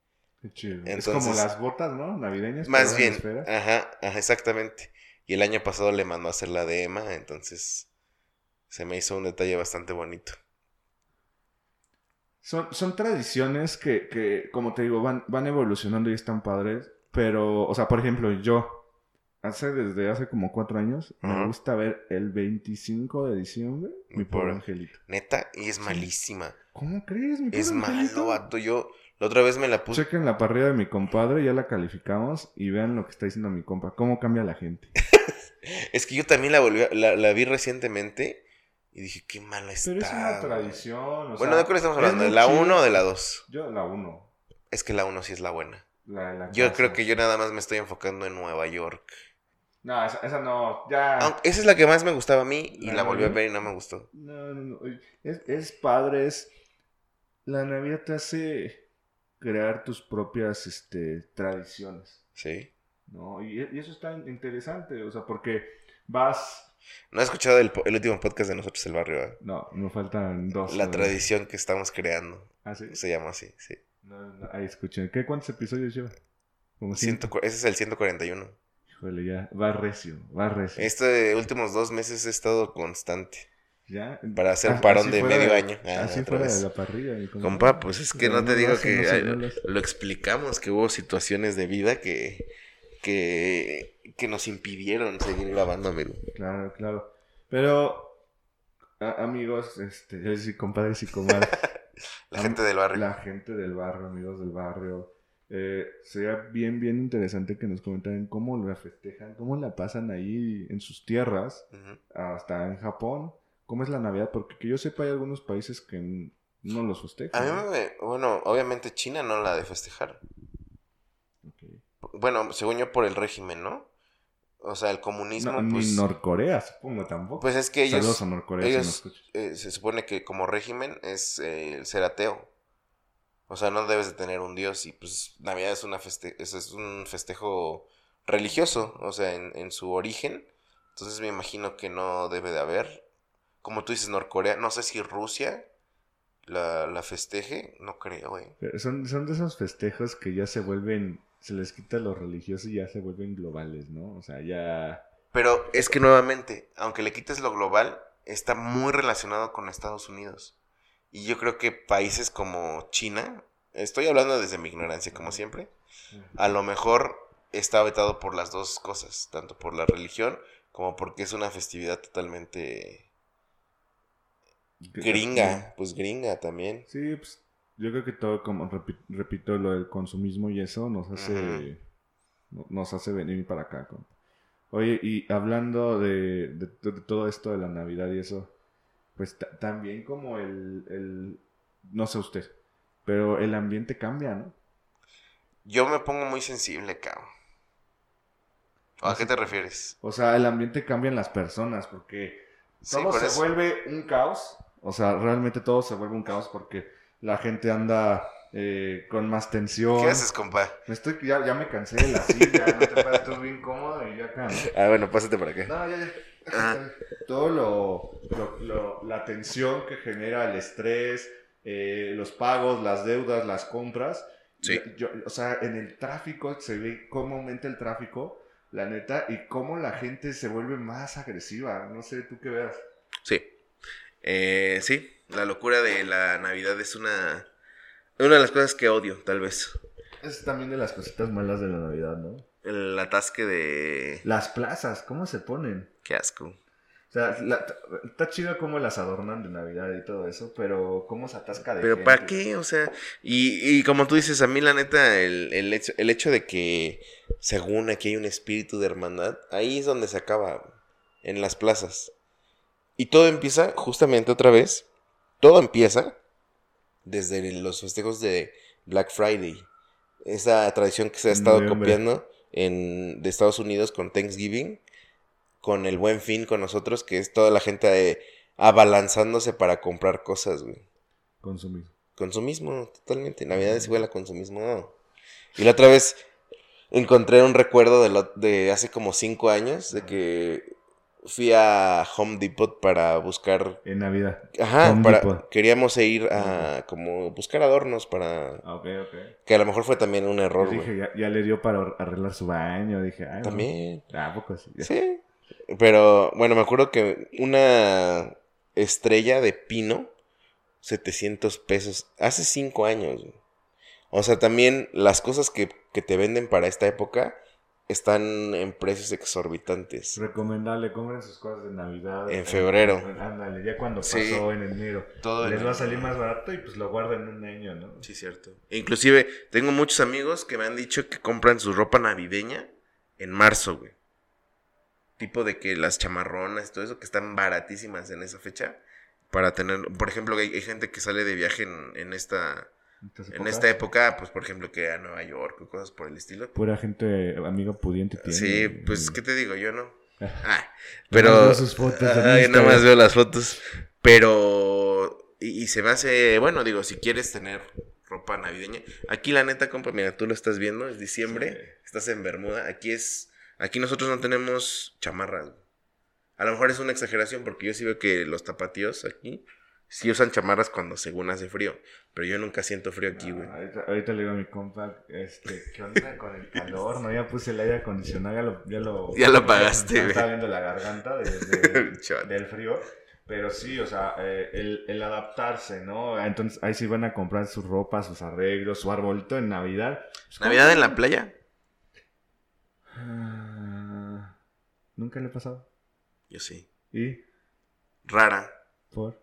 Chido. es como las botas, ¿no? Navideñas.
Más bien, ajá, ajá, exactamente. Y el año pasado le mandó a hacer la de Emma, entonces se me hizo un detalle bastante bonito.
Son, son tradiciones que, que, como te digo, van, van evolucionando y están padres. Pero, o sea, por ejemplo, yo, hace desde hace como cuatro años, me gusta ver el 25 de diciembre, mi
Mi
pobre
pobre.
angelito.
Neta, y es malísima.
¿Cómo crees, mi pobre
Es
angelito?
malo, vato. Yo la otra vez me la puse.
Chequen la parrilla de mi compadre, ya la calificamos y vean lo que está diciendo mi compa. ¿Cómo cambia la gente?
Es que yo también la volví, la, la vi recientemente Y dije, qué mala está.
Pero es una
güey".
tradición. o
Bueno, ¿de cuál estamos
es
hablando? ¿De la
chido.
1 o de la 2?
Yo la 1.
Es que la 1 sí es la buena.
La, la
Yo
casa.
creo que yo nada más me estoy enfocando en Nueva York.
No, esa, esa no. Ya.
Esa es la que más me gustaba a mí y
La
la volví a ver y no me gustó.
No, no, no. Es, es padre, es... La Navidad te hace crear tus propias este, tradiciones,
Sí.
¿no? Y, y eso está interesante, o sea, porque vas...
No he escuchado el, el último podcast de nosotros, el barrio. ¿eh?
No, me faltan dos.
La
¿no?
tradición que estamos creando.
Ah, sí.
Se llama así, sí.
No, no, ahí escuchen. ¿Qué, ¿Cuántos episodios lleva? Como ciento.
Ese es el 141.
Híjole, ya. Va recio, va recio.
Estos últimos dos meses he estado constante.
¿Ya?
Para hacer
Ah,
parón de
fuera
medio año. Ah,
así fuera de la parrilla. mi compa.
Compa, pues es que no te digo que
no
ay,
lo
explicamos, que hubo situaciones de vida que, que, que nos impidieron seguir grabando, amigo.
Claro, claro. Pero, a- amigos, este, yo decir compadres y comadres.
La
Am-
gente del barrio.
La gente del barrio, amigos del barrio. Eh, sería bien, bien interesante que nos comentaran cómo la festejan, cómo la pasan ahí en sus tierras, hasta en Japón. ¿Cómo es la Navidad? Porque que yo sepa, hay algunos países que no los
A
festejan.
mí
¿no?
me, bueno, obviamente China no la de festejar. Bueno, según yo por el régimen, ¿no? O sea, el comunismo,
No,
pues,
Ni Norcorea, supongo tampoco.
pues es que
Saludos
ellos,
a Norcorea
ellos eh, se supone que como régimen es eh, el ser ateo. O sea, no debes de tener un dios y pues Navidad es, una feste es, es un festejo religioso, o sea, en, en su origen. Entonces me imagino que no debe de haber. Como tú dices, Norcorea, no sé si Rusia la, la festeje, no creo, güey.
Pero Son, son de esos festejos que ya se vuelven, se les quita lo religioso y ya se vuelven globales, ¿no? O sea, ya...
Pero es que nuevamente, aunque le quites lo global, está muy relacionado con Estados Unidos. Y yo creo que países como China, estoy hablando desde mi ignorancia como siempre, a lo mejor está vetado por las dos cosas, tanto por la religión como porque es una festividad totalmente gringa, pues gringa también.
Sí, pues yo creo que todo, como repi- repito, lo del consumismo y eso nos hace, nos hace venir para acá. Oye, y hablando de, de- de todo esto de la Navidad y eso, pues ta- también como el, el, no sé usted, pero el ambiente cambia, ¿no?
Yo me pongo muy sensible, cabrón. ¿A qué te refieres?
O sea, el ambiente cambia en las personas porque
Sí,
todo
por
se
eso.
vuelve un caos. O sea, realmente todo se vuelve un caos porque la gente anda eh, con más tensión.
¿Qué haces, compa?
Me estoy, ya, ya me cansé de la silla, no te puedes, estoy bien cómodo y ya acá.
Ah, bueno, pásate por acá.
No, ya, ya.
Ah.
Todo lo, lo- lo- la tensión que genera el estrés, eh, los pagos, las deudas, las compras.
Sí.
Yo- yo- o sea, en el tráfico se ve cómo aumenta el tráfico, la neta, y cómo la gente se vuelve más agresiva. No sé, tú qué veas.
Sí. Eh, sí, la locura de la Navidad es una, una de las cosas que odio, tal vez.
Es también de las cositas malas de la Navidad, ¿no?
El atasque de...
Las plazas, ¿cómo se ponen?
Qué asco.
O sea, la- está chido cómo las adornan de Navidad y todo eso, pero cómo se atasca de
Pero
gente?
¿para qué? O sea, y, y como tú dices, a mí la neta, el, el hecho, el hecho de que según aquí hay un espíritu de hermandad, ahí es donde se acaba, en las plazas. Y todo empieza justamente otra vez, todo empieza desde los festejos de Black Friday. Esa tradición que se ha estado
Noviembre.
copiando en, de Estados Unidos con Thanksgiving, con el buen fin con nosotros, que es toda la gente eh, abalanzándose para comprar cosas, güey.
Consumir.
Consumismo, totalmente. Navidad es igual a consumismo. Y la otra vez encontré un recuerdo de, lo- de hace como cinco años de que fui a Home Depot para buscar.
En Navidad.
Ajá,
Home
para,
Depot.
queríamos ir a como buscar adornos para.
Ah, ok, ok.
Que a lo mejor fue también un error,
Yo dije, ya, ya le dio para arreglar su baño. Dije, ay, no.
También.
Ah, ¿a poco sí.
Sí. Pero bueno, me acuerdo que una estrella de pino, 700 pesos, hace 5 años. O sea, también las cosas que, que te venden para esta época están en precios exorbitantes.
Recomendable, compren sus cosas de Navidad.
En febrero.
Ándale, ya cuando pasó
Sí.
en enero.
Todo
Les
en-
va a salir más barato y pues lo guardan un año, ¿no?
Sí, cierto. E inclusive, tengo muchos amigos que me han dicho que compran su ropa navideña en marzo, güey. tipo de que las chamarronas y todo eso que están baratísimas en esa fecha para tener, por ejemplo, hay, hay gente que sale de viaje en, en esta En esta época, pues por ejemplo que a Nueva York o cosas por el estilo.
Pura gente, amiga pudiente tiene.
Sí, pues qué te digo, yo no. Ah,
Nada más
pero
veo sus fotos
Ay, nada más veo las fotos, pero y, y se me hace, bueno, digo, si quieres tener ropa navideña, aquí la neta, compa, mira, tú lo estás viendo, es diciembre,
Sí.
estás en Bermuda, aquí es aquí nosotros no tenemos chamarras. A lo mejor es una exageración porque yo sí veo que los tapatíos aquí sí usan chamarras cuando según hace frío, pero yo nunca siento frío aquí, güey.
Ah, ahorita, ahorita le digo a mi compa, este, ¿qué onda con el calor? No, ya puse el aire acondicionado, ya lo... Ya lo,
Ya lo apagaste, güey.
Estaba viendo la garganta de- de-
Chaval.
del frío. Pero sí, o sea, eh, el, el adaptarse, ¿no? Entonces ahí sí van a comprar su ropa, sus arreglos, su arbolito en Navidad. Pues,
¿Navidad en la playa?
Ah, Nunca le he pasado.
Yo sí.
¿Y?
Rara.
¿Por?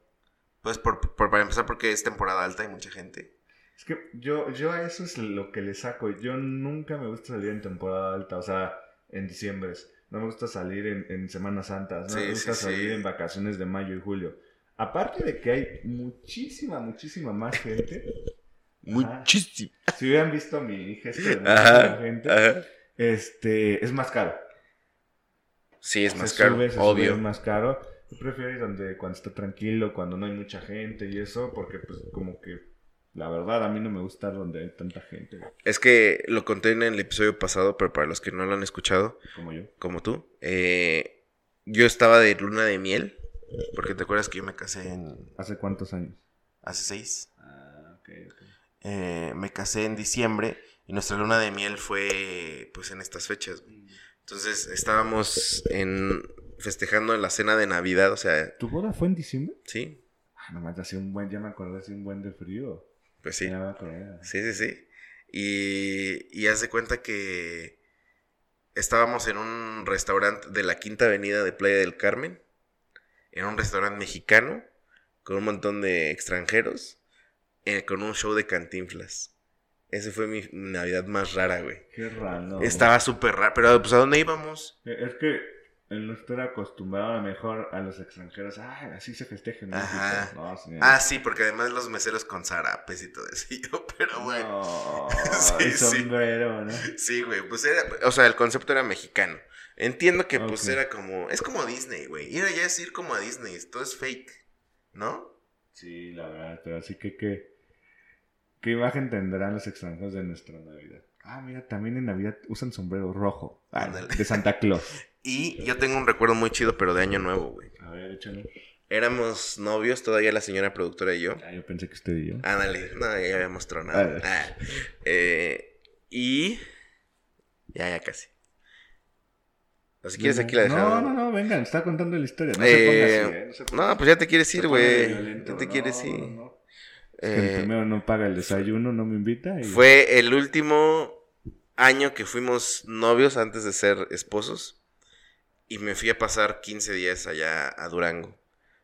Pues por, por- para empezar porque es temporada alta y mucha gente.
Es que yo, yo a eso es lo que le saco. Yo nunca me gusta salir en temporada alta, o sea, en diciembre. No me gusta salir en, en Semanas Santas, no
Sí,
me gusta
sí,
salir
sí.
en vacaciones de mayo y julio. Aparte de que hay muchísima, muchísima más gente. Ajá.
Muchísimo.
Si hubieran visto mi gesto de muchísima gente,
ajá.
este, es más caro.
Sí, es más caro,
sube,
obvio.
es más caro. Yo prefiero ir donde cuando está tranquilo, cuando no hay mucha gente y eso, porque pues como que la verdad a mí no me gusta estar donde hay tanta gente güey,
Es que lo conté en el episodio pasado, pero para los que no lo han escuchado,
como yo.
como tú, eh, yo estaba de luna de miel, porque te acuerdas que yo me casé en,
¿Hace cuántos años?
hace seis.
Ah, ok, ok.
Eh, me casé en diciembre y nuestra luna de miel fue pues en estas fechas. güey. Entonces estábamos en festejando en la cena de Navidad, o sea,
¿Tu boda fue en diciembre?
sí,
Ah, nomás hacía un buen, ya me acordé, hacía un buen de frío.
pues sí.
Ya me acordé.
Sí, sí, sí. Y, y haz de cuenta que estábamos en un restaurante de la Quinta Avenida de Playa del Carmen. En un restaurante mexicano con un montón de extranjeros. eh, con un show de cantinflas. Esa fue mi Navidad más rara, güey.
Qué raro.
Estaba súper raro. Pero, pues, ¿a dónde íbamos?
Eh, Es que el nuestro era acostumbrado a lo mejor a los extranjeros. Ah, así se festeja en. México. No.
Ah, sí, porque además los meseros con zarapes y todo eso. Pero bueno.
No,
Sí,
el
sí.
sombrero, ¿no?
Sí, güey, pues era, o sea, el concepto era mexicano. Entiendo que pues era como, es como Disney, güey. Ir allá es ir como a Disney, todo es fake, ¿no?
Sí, la verdad, pero así que qué, qué imagen tendrán los extranjeros de nuestra Navidad. Ah, mira, también en Navidad usan sombrero rojo. Ah, de Santa Claus.
Y yo tengo un recuerdo muy chido, pero de año nuevo, güey.
A ver, échale.
Éramos novios, todavía la señora productora y yo.
Ah, yo pensé que usted y yo.
Ándale, no, ya habíamos tronado.
Ah.
Ah, eh, y... Ya, ya casi. Si quieres aquí la dejamos.
No, no, no, vengan, está contando la historia. No
Eh,
se ponga así, ¿eh? No, se ponga
No, pues ya te quieres ir, güey. Ya te quieres ir.
no. Es que el
Eh,
primero no paga el desayuno, no me invita. Y...
Fue el último año que fuimos novios antes de ser esposos. Y me fui a pasar 15 días allá a Durango.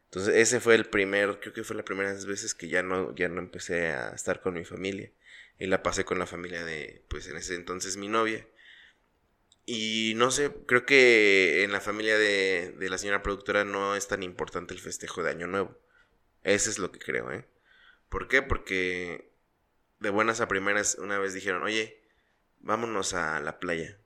Entonces ese fue el primer, creo que fue la primera veces que ya no, ya no empecé a estar con mi familia. Y la pasé con la familia de, pues en ese entonces mi novia. Y no sé, creo que en la familia de, de la señora productora no es tan importante el festejo de Año Nuevo. Ese es lo que creo, ¿eh? ¿Por qué? Porque de buenas a primeras una vez dijeron, oye, vámonos a la playa.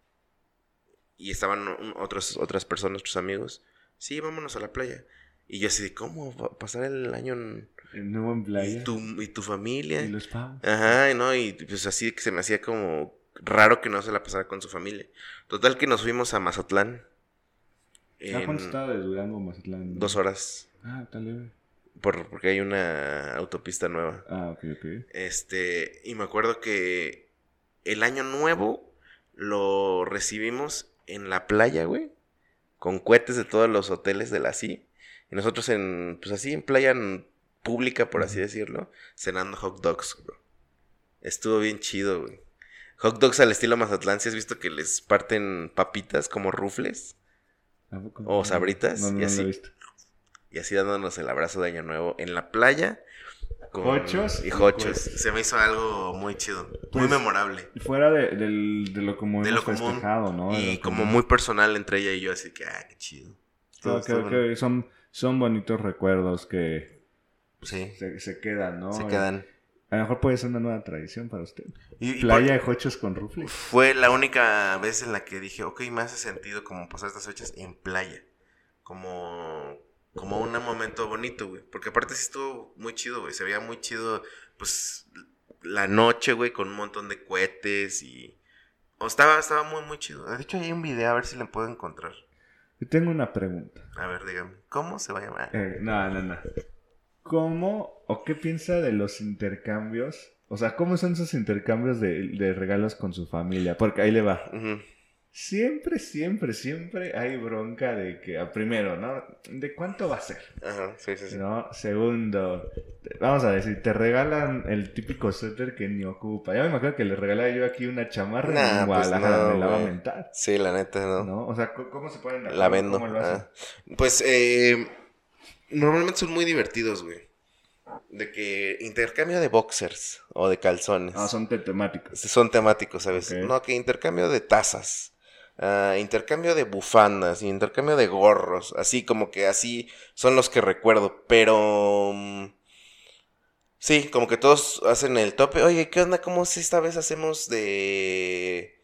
Y estaban otros, otras personas, otros amigos. Sí, vámonos a la playa. Y yo así de, ¿cómo va a pasar el año en...
El nuevo en playa.
¿Y tu, y tu familia?
Y los pavos.
Ajá, y no, y pues así que se me hacía como raro que no se la pasara con su familia. Total que nos fuimos a Mazatlán.
¿A cuánto estaba de Durango a Mazatlán?
dos horas.
Ah, está leve.
Por, porque hay una autopista nueva.
Ah, ok, ok.
Este, y me acuerdo que el año nuevo lo recibimos en la playa, güey. Con cohetes de todos los hoteles de la CI. Y nosotros en, pues así, en playa pública, por así decirlo, cenando hot dogs, bro. Estuvo bien chido, güey. Hot dogs al estilo Mazatlán, si has visto que les parten papitas como rufles. O sabritas,
No, no,
y
no
así.
lo he visto.
Y así dándonos el abrazo de año nuevo en la playa. Con-
Jochos
y Jochos.
cohetes.
Se me hizo algo muy chido, muy
Pues,
memorable.
Fuera de, del- de lo común
De lo común.
festejado, ¿no? De
y
lo
como
común.
muy personal entre ella y yo, así que, ah, qué chido.
Creo,
Estuvo-
creo
estuvo bueno.
que son, son bonitos recuerdos que
Sí,
se, se quedan, ¿no?
se quedan.
A lo mejor puede ser una nueva tradición para usted.
Y, y
Playa de Jochos con rufle.
por- fue la única vez en la que dije, ok, me hace sentido como pasar estas fechas en playa. Como, como un momento bonito, güey. Porque aparte sí estuvo muy chido, güey. Se veía muy chido, pues, la noche, güey, con un montón de cohetes y... O estaba, estaba muy, muy chido. De hecho, hay un video, a ver si le puedo encontrar.
Yo tengo una pregunta.
A ver, dígame, ¿cómo se va a llamar?
Eh, no, no, no. ¿Cómo o qué piensa de los intercambios? O sea, ¿cómo son esos intercambios de, de regalos con su familia? Porque ahí le va.
Ujú.
Siempre, siempre, siempre hay bronca de que, ah, primero, ¿no? ¿De cuánto va a ser?
Ajá, sí, sí, sí.
¿No? Segundo, vamos a decir, te regalan el típico suéter que ni ocupa. Ya me imagino que le regalaba yo aquí una chamarra
Nah,
en
pues
Guadalajara
no,
me la va a mentar.
Sí, la neta, ¿no?
¿No? O sea, ¿cómo se ponen
La
acuerdo?
vendo.
¿Cómo lo hacen?
ah. Pues, eh, normalmente son muy divertidos, güey. De que intercambio de boxers o de calzones.
Ah, son te- temáticos.
Son temáticos, ¿sabes?
Ok.
No, que intercambio de tazas. Ah, intercambio de bufandas, intercambio de gorros, así como que así son los que recuerdo, pero mm, sí, como que todos hacen el tope. Oye, ¿qué onda? ¿Cómo si esta vez hacemos de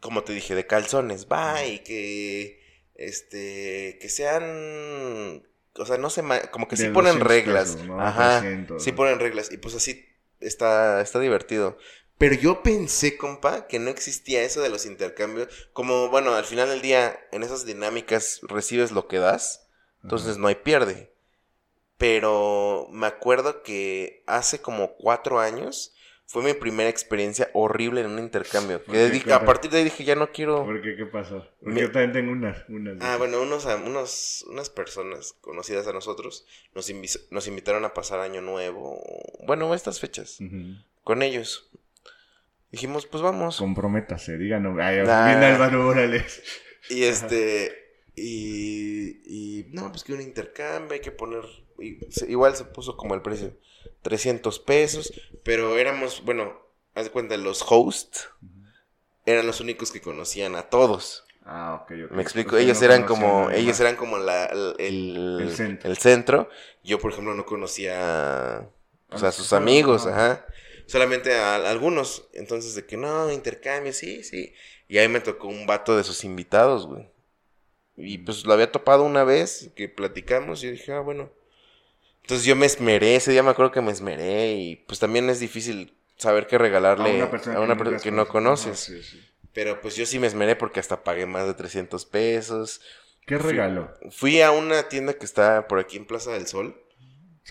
como te dije, de calzones, va, y que este que sean o sea, no sé, como que sí ponen
200
reglas.
pesos, ¿no?
Ajá.
300,
Sí ponen reglas y pues así está está divertido. Pero yo pensé, compa, que no existía eso de los intercambios. Como, bueno, al final del día, en esas dinámicas recibes lo que das, entonces no hay pierde. Pero me acuerdo que hace como cuatro años fue mi primera experiencia horrible en un intercambio.
¿Por
Que dije- a partir de ahí dije, ya no quiero...
¿Por qué? ¿Qué pasó? Porque
Mi-
yo también tengo unas. unas
Ah, bueno, unos, unos, unas personas conocidas a nosotros nos, invi- nos invitaron a pasar año nuevo. Bueno, estas fechas.
Ujú.
Con ellos. Dijimos, pues vamos.
Comprométase, díganos. Ay,
Nah.
bien Álvaro Morales.
Y este. Y, y. No, pues que un intercambio, hay que poner. y se- igual se puso como el precio: 300 pesos. Pero éramos, bueno, haz de cuenta, los hosts eran los únicos que conocían a todos.
Ah, ok, ok.
Me explico, ellos
no
eran como, ellos eran como la, el, el,
El centro.
el centro. Yo, por ejemplo, no conocía pues,
A
sus amigos, ajá. Solamente a, a algunos. Entonces, de que no, intercambio, sí, sí. Y ahí me tocó un vato de sus invitados, güey. Y pues lo había topado una vez que platicamos y yo dije, ah, bueno. Entonces yo me esmeré, ese día me acuerdo que me esmeré y pues también es difícil saber qué regalarle a una persona que, no conoces.
Ah, sí, sí.
Pero pues yo sí me esmeré porque hasta pagué más de 300 pesos.
¿Qué
Fui-
regalo?
Fui a una tienda que está por aquí en Plaza del Sol.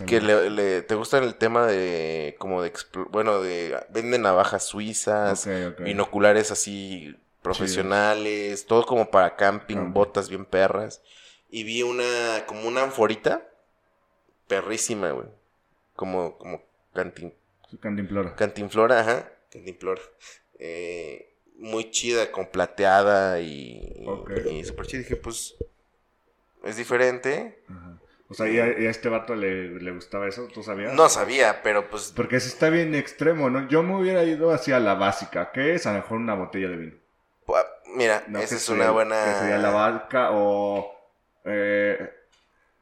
Que le, le- te gusta el tema de como de bueno de venden navajas suizas, binoculares así profesionales, todo como para camping, botas bien perras. Y vi una como una anforita perrísima, güey. Como como cantin,
Su cantimplora.
cantinflora, ajá, cantinflora. Eh, muy chida, con plateada y,
Ok.
y súper chida. Dije, pues es diferente.
Ajá. O sea, ¿y a, y a este vato le, le gustaba eso? ¿Tú sabías?
No sabía, pero pues
Porque si está bien extremo, ¿no? Yo me hubiera ido hacia la básica, que es a lo mejor una botella de vino.
Mira,
No,
esa es
sería-
una buena.
Que sería la barca o eh,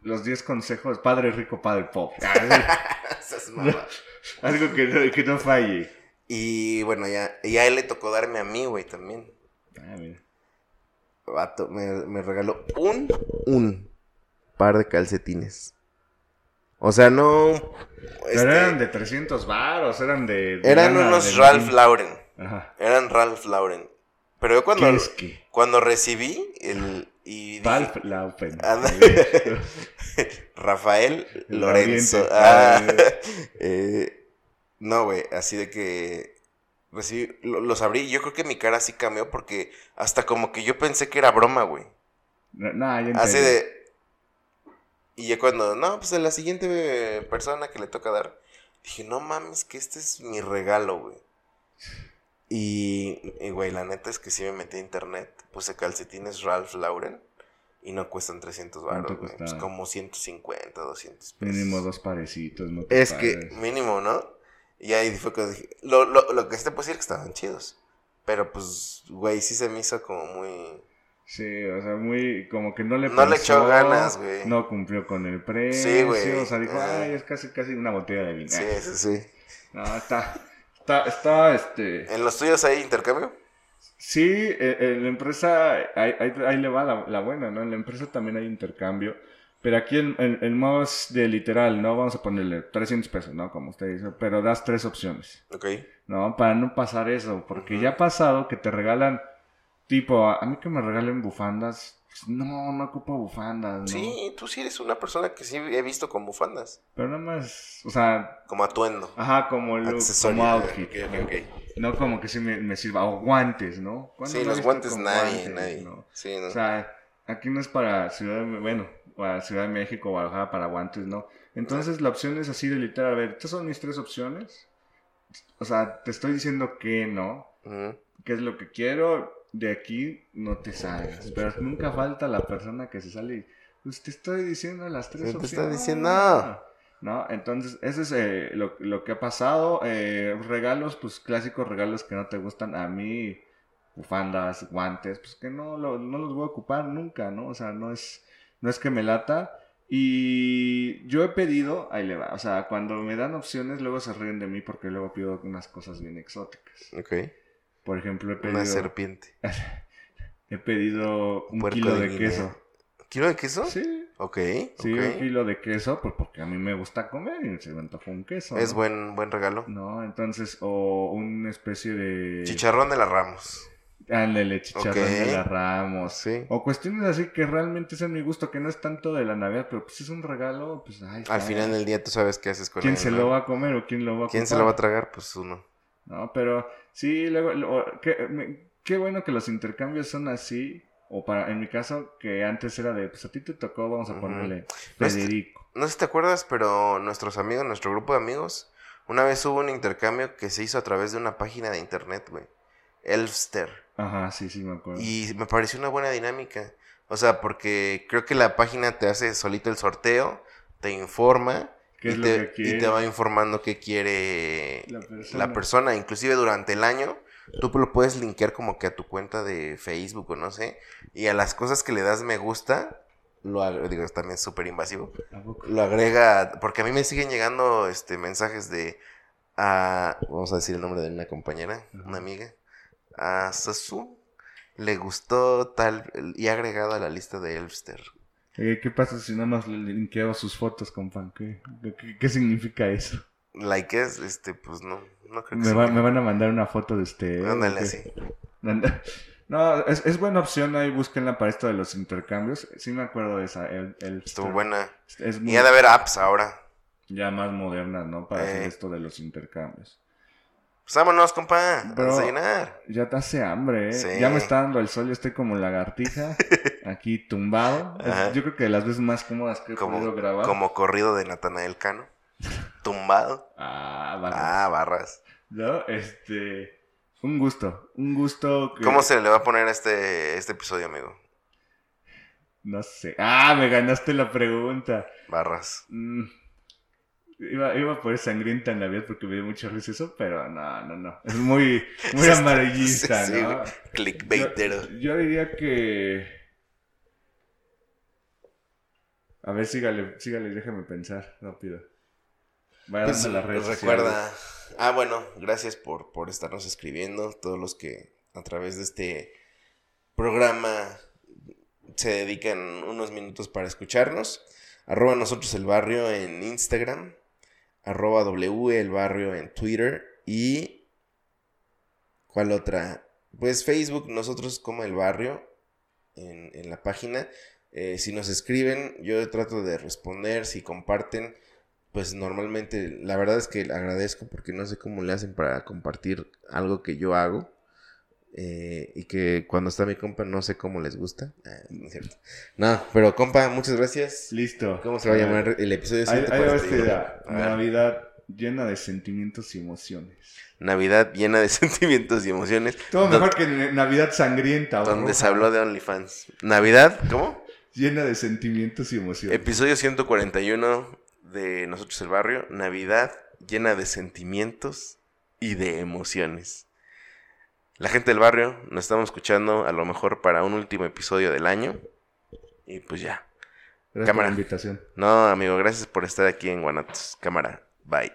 los 10 consejos, padre rico, padre pobre.
Esas mamadas.
Algo que no, que no falle.
y bueno, ya, y a él le tocó darme a mí, güey, también.
Ah, mira.
Vato, me, me regaló un, un par de calcetines. O sea, no.
Pero
este,
eran de 300 varos, eran de... de
eran unos
de
Ralph. Lauren.
Ajá.
Eran Ralph Lauren. Pero yo cuando,
¿Qué es que?
cuando recibí el. Y dije,
Ralph Laupen.
Anda. Rafael
El
Lorenzo. Ah,
Ah,
eh, no, güey, así de que recibí, lo- los abrí yo creo que mi cara sí cambió porque hasta como que yo pensé que era broma, güey.
No, no, ya
Así de... Y ya cuando, no, pues a la siguiente persona que le toca dar, dije, no mames, que este es mi regalo, güey. Y, y, güey, la neta es que sí me metí a internet, puse calcetines Ralph Lauren Y no cuestan 300
¿Cuánto
baros, güey. Pues como 150, 200 pesos.
Mínimo dos parecitos, ¿no?
Es
Tus
que, mínimo, ¿no? Y ahí fue que dije, lo, lo, lo que sí te puedo decir es que estaban chidos. Pero pues, güey, sí se me hizo como muy...
Sí, o sea, muy, como que no le
No le echó ganas, güey.
No cumplió con el precio.
Sí, güey.
O sea, dijo,
Ajá.
ay, es casi, casi una botella de vino.
Sí, sí, sí.
No, está, está, está, este...
¿En los tuyos hay intercambio?
Sí, eh, en la empresa, ahí, ahí- ahí le va la, la buena, ¿no? En la empresa también hay intercambio, pero aquí el, el, el más de literal, ¿no? Vamos a ponerle 300 pesos, ¿no? Como usted dice, pero das tres opciones,
Ok.
¿no? Para no pasar eso, porque ya ha pasado que te regalan, tipo, a, mí que me regalen bufandas, pues, no, no ocupo bufandas, ¿no?
Sí, tú sí eres una persona que sí he visto con bufandas.
Pero nada más, o sea,
Como atuendo.
ajá, como look,
Accesorio.
como outfit,
Ok, ok,
¿no?
ok.
No como que sí me, me sirva, o guantes, ¿no? ¿Cuándo
Sí, los guantes nadie,
guantes,
nadie.
no?
Sí, no.
O sea, aquí no es para Ciudad de, bueno, para Ciudad de México, Guadalajara, para guantes, ¿no? Entonces la opción es así de literal, a ver, estas son mis tres opciones. O sea, te estoy diciendo que no,
Ujú.
qué es lo que quiero, de aquí no te salgas. Pero nunca falta la persona que se sale y, pues te estoy diciendo las tres
Sí, te
opciones.
está diciendo.
¿No? Entonces, eso es eh, lo, lo que ha pasado. Eh, regalos, pues clásicos regalos que no te gustan. A mí, bufandas, guantes, pues que no, lo- no los voy a ocupar nunca, ¿no? O sea, no es, no es que me lata. Y yo he pedido, ahí le va, o sea, cuando me dan opciones, luego se ríen de mí porque luego pido unas cosas bien exóticas.
Ok.
Por ejemplo, he pedido,
Una serpiente.
he pedido un kilo
de
queso.
¿Kilo de queso?
Sí,
Ok.
sí, un kilo de queso, pues porque a mí me gusta comer y se me antojó un queso.
Es
¿no?
buen, buen regalo.
No, entonces, o una especie de...
Chicharrón de las Ramos.
Ándale, chicharrón de la Ramos.
Sí.
O cuestiones así que realmente es en mi gusto, que no es tanto de la Navidad, pero pues es un regalo, pues ay,
Al final del día tú sabes qué haces con
¿Quién
él,
se
¿no?
lo va a comer o quién lo va a
¿Quién se lo va a tragar? Pues uno.
No, pero sí, luego, luego, qué, me- qué bueno que los intercambios son así, o para, en mi caso, que antes era de, pues a ti te tocó, vamos a ponerle
No,
Federico.
No sé si te acuerdas, pero nuestros amigos, nuestro grupo de amigos, una vez hubo un intercambio que se hizo a través de una página de internet, güey. Elfster.
Ajá, sí, sí, me acuerdo.
Y me pareció una buena dinámica. O sea, porque creo que la página te hace solito el sorteo, te informa
¿Qué
y,
es lo
te, y va informando qué quiere
la
la
persona?
persona. Inclusive durante el año, tú lo puedes linkear como que a tu cuenta de Facebook o no sé. Y a las cosas que le das me gusta, lo digo, también es súper invasivo. Lo agrega, porque a mí me siguen llegando este mensajes de a, vamos a decir el nombre de una compañera, una amiga, a Sasu le gustó tal y ha agregado a la lista de Elfster.
Eh, ¿Qué pasa si no nos linkeo sus fotos, compa? ¿Qué, qué, qué significa eso?
Like es, este, pues no, no creo que
Me, va- me van a mandar una foto de usted.
Ándale así.
No, es, es buena opción ahí, búsquenla para esto de los intercambios. Sí me acuerdo de esa. El, el-
Estuvo buena.
Es muy,
Y ha de haber apps ahora.
ya más moderna, ¿no? Para hacer
Eh.
esto de los intercambios.
Pues vámonos, compa, a
Bro.
desayunar.
Ya te hace hambre, ¿eh?
Sí.
Ya me está dando el sol, yo estoy como lagartija, aquí tumbado. Es- yo creo que de las veces más cómodas que he
Como,
podido grabar.
como corrido de Natanael Cano. Tumbado.
Ah, vale.
Ah, barras.
¿No? Este. Un gusto. Un gusto. Que...
¿Cómo se le va a poner a este, este episodio, amigo?
No sé. Ah, me ganaste la pregunta.
Barras.
Mm, Iba, iba por sangrienta en la vida porque me dio mucha risa eso, pero no, no, no. Es muy, muy amarillista,
sí, sí,
¿no?
Clickbaitero.
Yo, yo diría que. A ver, sígale, sígale, déjame pensar rápido. Vaya
Pues,
dando las redes
recuerda. Ah, bueno, gracias por, por estarnos escribiendo. Todos los que a través de este programa se dedican unos minutos para escucharnos. Arroba nosotros el barrio en Instagram. Arroba W el barrio en Twitter. Y. ¿Cuál otra? Pues Facebook, nosotros como el barrio en, la página. Eh, si nos escriben, yo trato de responder. Si comparten, pues normalmente, la verdad es que agradezco porque no sé cómo le hacen para compartir algo que yo hago. Eh, y que cuando está mi compa no sé cómo les gusta. Ah, no es cierto. No, pero compa, muchas gracias.
Listo.
¿Cómo se va a llamar el episodio? Este
esta
día?
idea. Navidad llena de sentimientos y emociones.
Navidad llena de sentimientos y emociones.
Todo
Do-
mejor que Navidad sangrienta.
Donde
roja.
se habló de OnlyFans. Navidad, ¿cómo?
llena de sentimientos y emociones.
Episodio 141 de Nosotros el Barrio. Navidad llena de sentimientos y de emociones. La gente del barrio nos estamos escuchando a lo mejor para un último episodio del año. Y pues ya.
Gracias
cámara.
por la invitación.
No, amigo, gracias por estar aquí en Guanatos. Cámara, bye.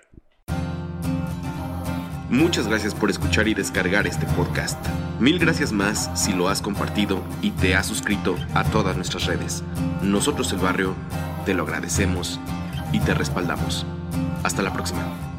Muchas gracias por escuchar y descargar este podcast. Mil gracias más si lo has compartido y te has suscrito a todas nuestras redes. Nosotros el barrio te lo agradecemos y te respaldamos. Hasta la próxima.